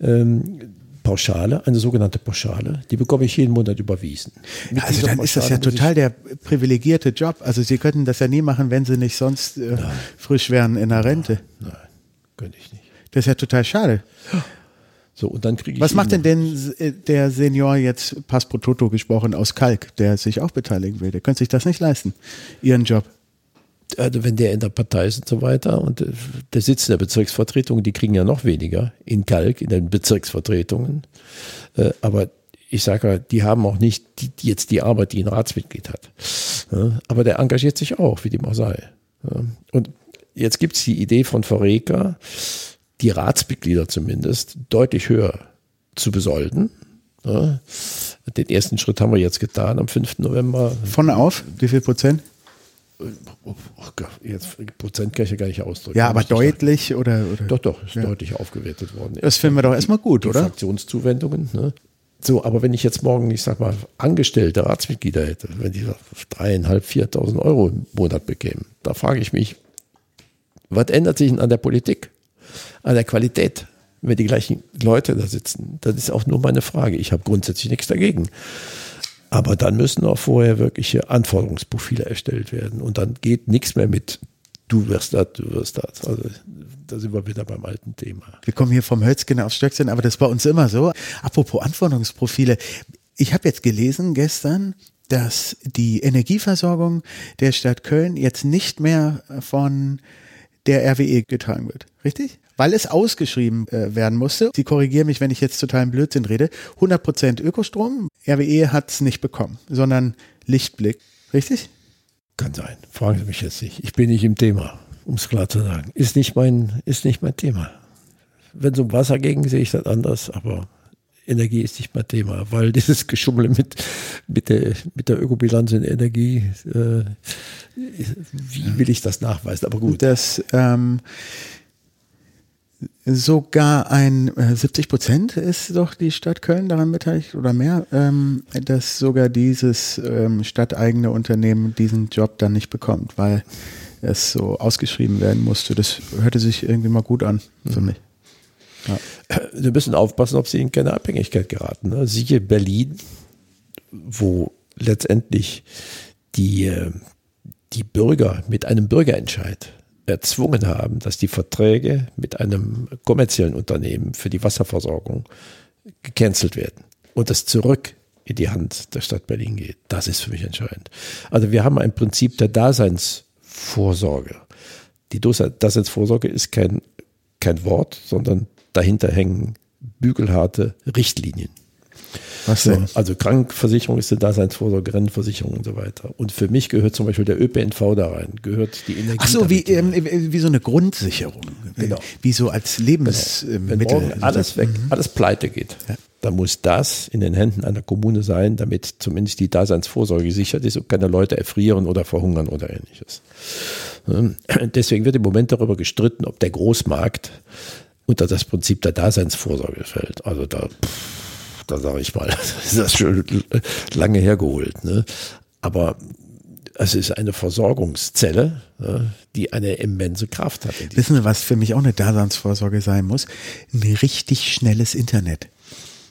ähm, Pauschale, eine sogenannte Pauschale. Die bekomme ich jeden Monat überwiesen. Mit also dann ist das ja total der privilegierte Job. Also Sie könnten das ja nie machen, wenn Sie nicht sonst äh, frisch wären in der Rente. Nein, könnte ich nicht. Das ist ja total schade. So, und dann kriege ich. Was macht denn denn äh, der Senior jetzt, Pass pro Toto gesprochen, aus Kalk, der sich auch beteiligen will? Der könnte sich das nicht leisten, Ihren Job. Also wenn der in der Partei ist und so weiter und äh, der sitzt in der Bezirksvertretung, die kriegen ja noch weniger in Kalk, in den Bezirksvertretungen. Äh, Aber ich sage ja, die haben auch nicht jetzt die Arbeit, die ein Ratsmitglied hat. Aber der engagiert sich auch, wie dem auch sei. Und jetzt gibt es die Idee von Foreca, die Ratsmitglieder zumindest deutlich höher zu besolden. Den ersten Schritt haben wir jetzt getan am 5. November. Von auf, wie viel Prozent? Jetzt Prozent kann ich ja gar nicht ausdrücken. Ja, aber sagen. deutlich oder, oder? Doch, doch, ist Ja. deutlich aufgewertet worden. Das finden wir doch erstmal gut, die oder? Fraktionszuwendungen. Ne? So, aber wenn ich jetzt morgen, ich sag mal, angestellte Ratsmitglieder hätte, wenn die dreieinhalb, viertausend Euro im Monat bekämen, da frage ich mich, was ändert sich denn an der Politik, an der Qualität, wenn die gleichen Leute da sitzen? Das ist auch nur meine Frage. Ich habe grundsätzlich nichts dagegen. Aber dann müssen auch vorher wirkliche Anforderungsprofile erstellt werden. Und dann geht nichts mehr mit, du wirst das, du wirst das. Also da sind wir wieder beim alten Thema. Wir kommen hier vom Hölzchen aufs Stöckchen, aber das bei uns immer so. Apropos Anforderungsprofile. Ich habe jetzt gelesen gestern, dass die Energieversorgung der Stadt Köln jetzt nicht mehr von der RWE getragen wird. Richtig? Weil es ausgeschrieben äh, werden musste. Sie korrigieren mich, wenn ich jetzt totalen Blödsinn rede. 100% Ökostrom. RWE hat es nicht bekommen, sondern Lichtblick. Richtig? Kann sein. Fragen Sie mich jetzt nicht. Ich bin nicht im Thema, um es klar zu sagen. Ist nicht mein, ist nicht mein Thema. Wenn es um Wasser ging, sehe ich das anders, aber Energie ist nicht mein Thema, weil dieses Geschummel mit, mit, der, mit der Ökobilanz in Energie, äh, wie will ich das nachweisen? Aber gut. dass ähm, sogar ein äh, 70 Prozent ist doch die Stadt Köln daran beteiligt oder mehr, ähm, dass sogar dieses ähm, stadteigene Unternehmen diesen Job dann nicht bekommt, weil es so ausgeschrieben werden musste. Das hörte sich irgendwie mal gut an für mich. Wir müssen aufpassen, ob sie in keine Abhängigkeit geraten. Ne? Siehe Berlin, wo letztendlich die, äh, die Bürger mit einem Bürgerentscheid erzwungen haben, dass die Verträge mit einem kommerziellen Unternehmen für die Wasserversorgung gecancelt werden und das zurück in die Hand der Stadt Berlin geht. Das ist für mich entscheidend. Also wir haben ein Prinzip der Daseinsvorsorge. Die Daseinsvorsorge ist kein, kein Wort, sondern dahinter hängen bügelharte Richtlinien. Was So, also Krankenversicherung ist eine Daseinsvorsorge, Rentenversicherung und so weiter. Und für mich gehört zum Beispiel der ÖPNV da rein, gehört die Energie. Ach so, wie, ähm, wie so eine Grundsicherung. Genau. Wie so als Wenn Lebensmittel. morgen alles weg, alles pleite geht, dann muss das in den Händen einer Kommune sein, damit zumindest die Daseinsvorsorge gesichert ist und keine Leute erfrieren oder verhungern oder ähnliches. Ähm, Deswegen wird im Moment darüber gestritten, ob der Großmarkt unter das Prinzip der Daseinsvorsorge fällt. Also da, pff, da sage ich mal, ist das schon lange hergeholt. Ne? Aber es ist eine Versorgungszelle, ne, die eine immense Kraft hat. Wissen Sie, was für mich auch eine Daseinsvorsorge sein muss? Ein richtig schnelles Internet.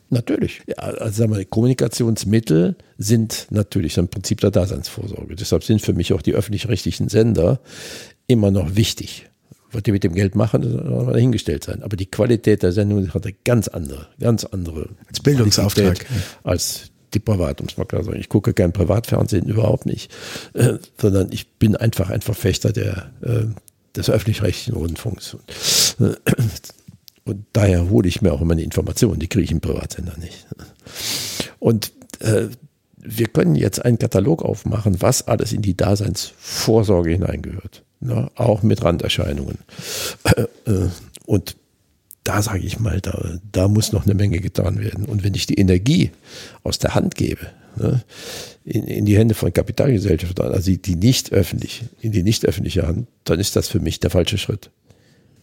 Natürlich. Ja, also sagen wir, Kommunikationsmittel sind natürlich im Prinzip der Daseinsvorsorge. Deshalb sind für mich auch die öffentlich-rechtlichen Sender immer noch wichtig. Was die mit dem Geld machen, das soll mal dahingestellt sein. Aber die Qualität der Sendung hat eine ganz andere, ganz andere Als Bildungsauftrag. Qualität als die Privat, um es mal klar zu sagen. Ich gucke kein Privatfernsehen, überhaupt nicht. Äh, sondern ich bin einfach ein Verfechter der, äh, des öffentlich-rechtlichen Rundfunks. Und, äh, und daher hole ich mir auch immer die Informationen, die kriege ich im Privatsender nicht. Und äh, wir können jetzt einen Katalog aufmachen, was alles in die Daseinsvorsorge hineingehört. Ne? Auch mit Randerscheinungen. Äh, äh, und da sage ich mal, da, da muss noch eine Menge getan werden. Und wenn ich die Energie aus der Hand gebe, ne, in, in die Hände von Kapitalgesellschaften, also die nicht öffentlich, in die nicht öffentliche Hand, dann ist das für mich der falsche Schritt.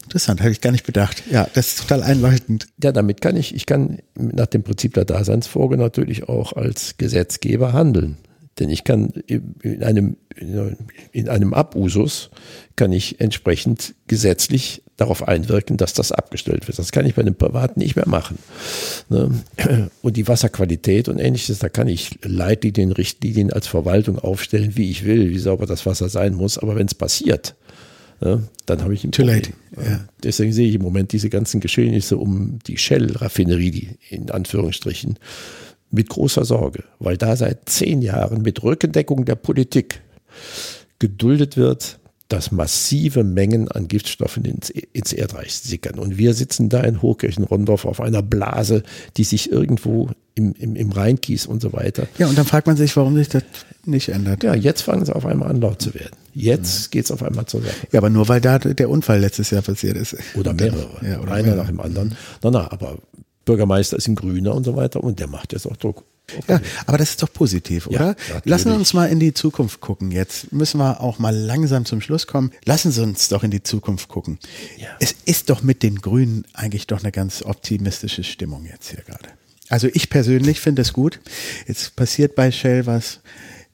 Interessant, hätte ich gar nicht bedacht. Ja, das ist total einleuchtend. Ja, damit kann ich, ich kann nach dem Prinzip der Daseinsvorge natürlich auch als Gesetzgeber handeln. Denn ich kann in einem, in einem Abusus kann ich entsprechend gesetzlich darauf einwirken, dass das abgestellt wird. Das kann ich bei einem Privaten nicht mehr machen. Ne? Und die Wasserqualität und ähnliches, da kann ich Leitlinien, Richtlinien als Verwaltung aufstellen, wie ich will, wie sauber das Wasser sein muss. Aber wenn es passiert, ne, dann habe ich ein Too late. Ja. Deswegen sehe ich im Moment diese ganzen Geschehnisse um die Shell-Raffinerie, in Anführungsstrichen, mit großer Sorge, weil da seit zehn Jahren mit Rückendeckung der Politik geduldet wird, dass massive Mengen an Giftstoffen ins, ins Erdreich sickern. Und wir sitzen da in Hochkirchen-Rondorf auf einer Blase, die sich irgendwo im, im, im Rheinkies und so weiter. Ja, und dann fragt man sich, warum sich das nicht ändert. Ja, jetzt fangen sie auf einmal an, laut zu werden. Jetzt geht es auf einmal zur Sache. Ja, aber nur weil da der Unfall letztes Jahr passiert ist. Oder mehrere. Ja, oder Einer mehrere. nach dem anderen. Na, na, aber Bürgermeister ist ein Grüner und so weiter und der macht jetzt auch Druck. Ja, aber das ist doch positiv, Ja, oder? natürlich. Lassen wir uns mal in die Zukunft gucken. Jetzt müssen wir auch mal langsam zum Schluss kommen. Lassen Sie uns doch in die Zukunft gucken. Ja. Es ist doch mit den Grünen eigentlich doch eine ganz optimistische Stimmung jetzt hier gerade. Also ich persönlich finde es gut. Jetzt passiert bei Shell was.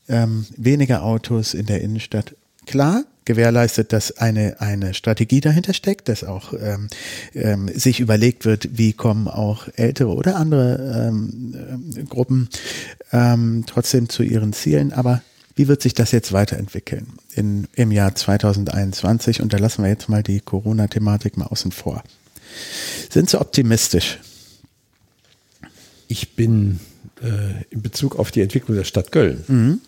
Ähm, weniger Autos in der Innenstadt. Klar, gewährleistet, dass eine, eine Strategie dahinter steckt, dass auch ähm, ähm, sich überlegt wird, wie kommen auch ältere oder andere ähm, ähm, Gruppen ähm, trotzdem zu ihren Zielen. Aber wie wird sich das jetzt weiterentwickeln in, im Jahr 2021? Und da lassen wir jetzt mal die Corona-Thematik mal außen vor. Sind Sie optimistisch? Ich bin äh, in Bezug auf die Entwicklung der Stadt Köln,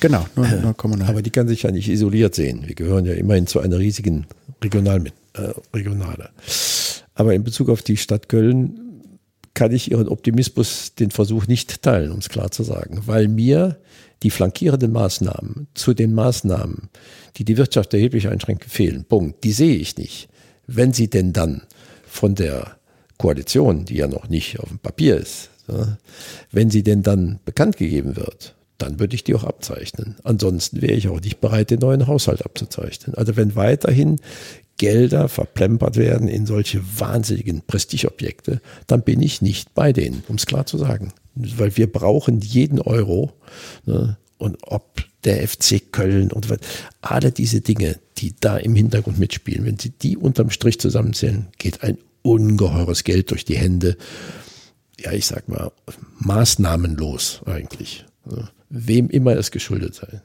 Genau, nur, nur kommunal. aber die kann sich ja nicht isoliert sehen. Wir gehören ja immerhin zu einer riesigen Regional äh, Regionale. Aber in Bezug auf die Stadt Köln kann ich Ihren Optimismus, den Versuch nicht teilen, um es klar zu sagen, weil mir die flankierenden Maßnahmen zu den Maßnahmen, die die Wirtschaft erheblich einschränken, fehlen. Punkt. Die sehe ich nicht. Wenn sie denn dann von der Koalition, die ja noch nicht auf dem Papier ist, wenn sie denn dann bekannt gegeben wird, dann würde ich die auch abzeichnen. Ansonsten wäre ich auch nicht bereit, den neuen Haushalt abzuzeichnen. Also wenn weiterhin Gelder verplempert werden in solche wahnsinnigen Prestigeobjekte, dann bin ich nicht bei denen, um es klar zu sagen. Weil wir brauchen jeden Euro. Ne? Und ob der FC Köln und alle diese Dinge, die da im Hintergrund mitspielen, wenn Sie die unterm Strich zusammenzählen, geht ein ungeheures Geld durch die Hände. Ja, ich sag mal, maßnahmenlos eigentlich. Ne? Wem immer es geschuldet sei.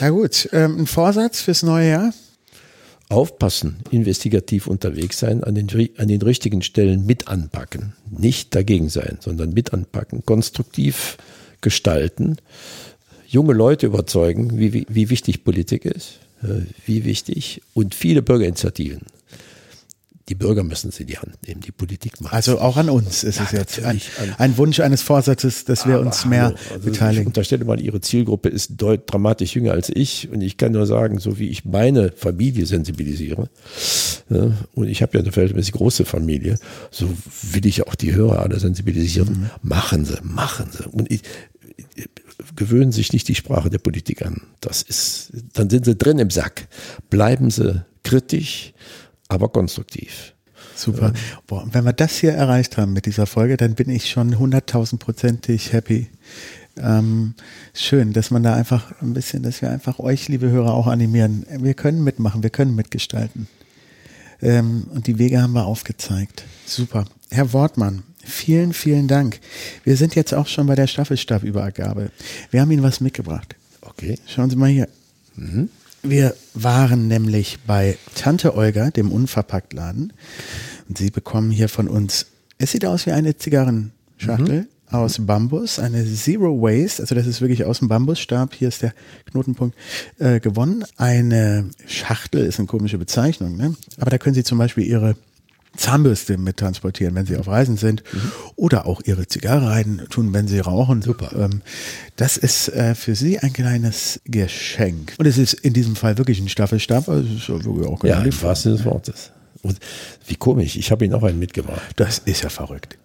Na gut, ähm, ein Vorsatz fürs neue Jahr? aufpassen, investigativ unterwegs sein, an den, an den richtigen Stellen mit anpacken. Nicht dagegen sein, sondern mit anpacken, konstruktiv gestalten, junge Leute überzeugen, wie, wie, wie wichtig Politik ist, äh, wie wichtig und viele Bürgerinitiativen. Die Bürger müssen sie in die Hand nehmen, die Politik macht Also auch an uns ist Ja, es jetzt ein, ein Wunsch eines Vorsatzes, dass wir uns mehr also Ich beteiligen. unterstelle mal, Ihre Zielgruppe ist deut dramatisch jünger als ich und ich kann nur sagen, so wie ich meine Familie sensibilisiere, ja, und ich habe ja eine verhältnismäßig große Familie, so will ich auch die Hörer alle sensibilisieren. Mhm. Machen Sie, machen Sie. Und ich, gewöhnen sich nicht die Sprache der Politik an. Das ist, dann sind Sie drin im Sack. Bleiben Sie kritisch, aber konstruktiv. Super. Boah, und wenn wir das hier erreicht haben mit dieser Folge, dann bin ich schon hunderttausendprozentig happy. Ähm, schön, dass man da einfach ein bisschen, dass wir einfach euch, liebe Hörer, auch animieren. Wir können mitmachen, wir können mitgestalten. Ähm, und die Wege haben wir aufgezeigt. Super. Herr Wortmann, vielen, vielen Dank. Wir sind jetzt auch schon bei der Staffelstabübergabe. Wir haben Ihnen was mitgebracht. Okay. Schauen Sie mal hier. Wir waren nämlich bei Tante Olga, dem Unverpacktladen. Und Sie bekommen hier von uns, es sieht aus wie eine Zigarrenschachtel aus Bambus, eine Zero Waste, also das ist wirklich aus dem Bambusstab, hier ist der Knotenpunkt, äh, gewonnen. Eine Schachtel ist eine komische Bezeichnung, ne? aber da können Sie zum Beispiel Ihre Zahnbürste mit transportieren, wenn Sie auf Reisen sind oder auch Ihre Zigarre rein tun, wenn Sie rauchen. Super. Ähm, das ist äh, für Sie ein kleines Geschenk. Und es ist in diesem Fall wirklich ein Staffelstab, also es ist ja auch Ja, im wahrsten Sinne des Wortes. Und wie komisch, ich habe ihn auch einen mitgebracht. Das ist ja verrückt.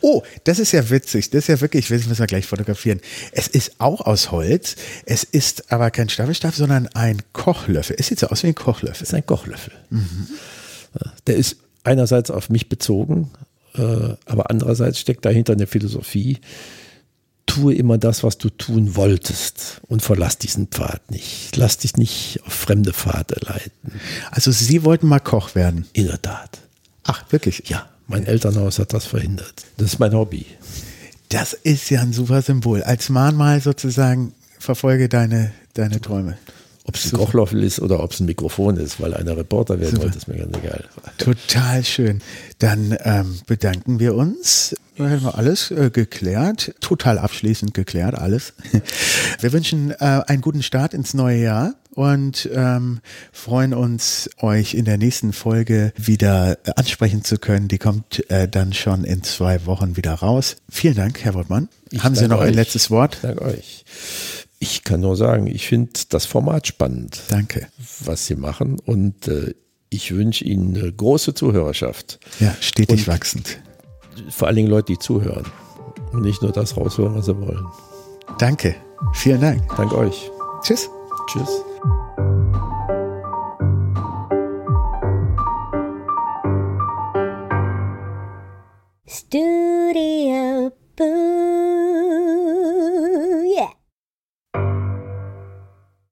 Oh, das ist ja witzig. Das ist ja wirklich, das müssen wir gleich fotografieren. Es ist auch aus Holz. Es ist aber kein Staffelstab, sondern ein Kochlöffel. Es sieht so aus wie ein Kochlöffel. Das ist ein Kochlöffel. Der ist einerseits auf mich bezogen, äh, aber andererseits steckt dahinter eine Philosophie. Tue immer das, was du tun wolltest und verlass diesen Pfad nicht. Lass dich nicht auf fremde Pfade leiten. Also Sie wollten mal Koch werden. In der Tat. Ach, wirklich? Ja, mein Elternhaus hat das verhindert. Das ist mein Hobby. Das ist ja ein super Symbol. Als Mahnmal sozusagen verfolge deine, deine Träume. Ob es ein Kochlöffel ist oder ob es ein Mikrofon ist, weil einer Reporter werden wollte, ist mir ganz egal. Total schön. Dann ähm, bedanken wir uns. Wir haben alles äh, geklärt, total abschließend geklärt, alles. Wir wünschen äh, einen guten Start ins neue Jahr und ähm, freuen uns, euch in der nächsten Folge wieder äh, ansprechen zu können. Die kommt äh, dann schon in zwei Wochen wieder raus. Vielen Dank, Herr Wortmann. Ich Haben Sie noch ein euch. letztes Wort? Danke euch. Ich kann nur sagen, ich finde das Format spannend, Danke. was Sie machen und äh, ich wünsche Ihnen eine große Zuhörerschaft. Ja, stetig Und- wachsend. Vor allen Dingen Leute, die zuhören und nicht nur das raushören, was sie wollen. Danke. Vielen Dank. Danke euch. Tschüss. Tschüss. Studio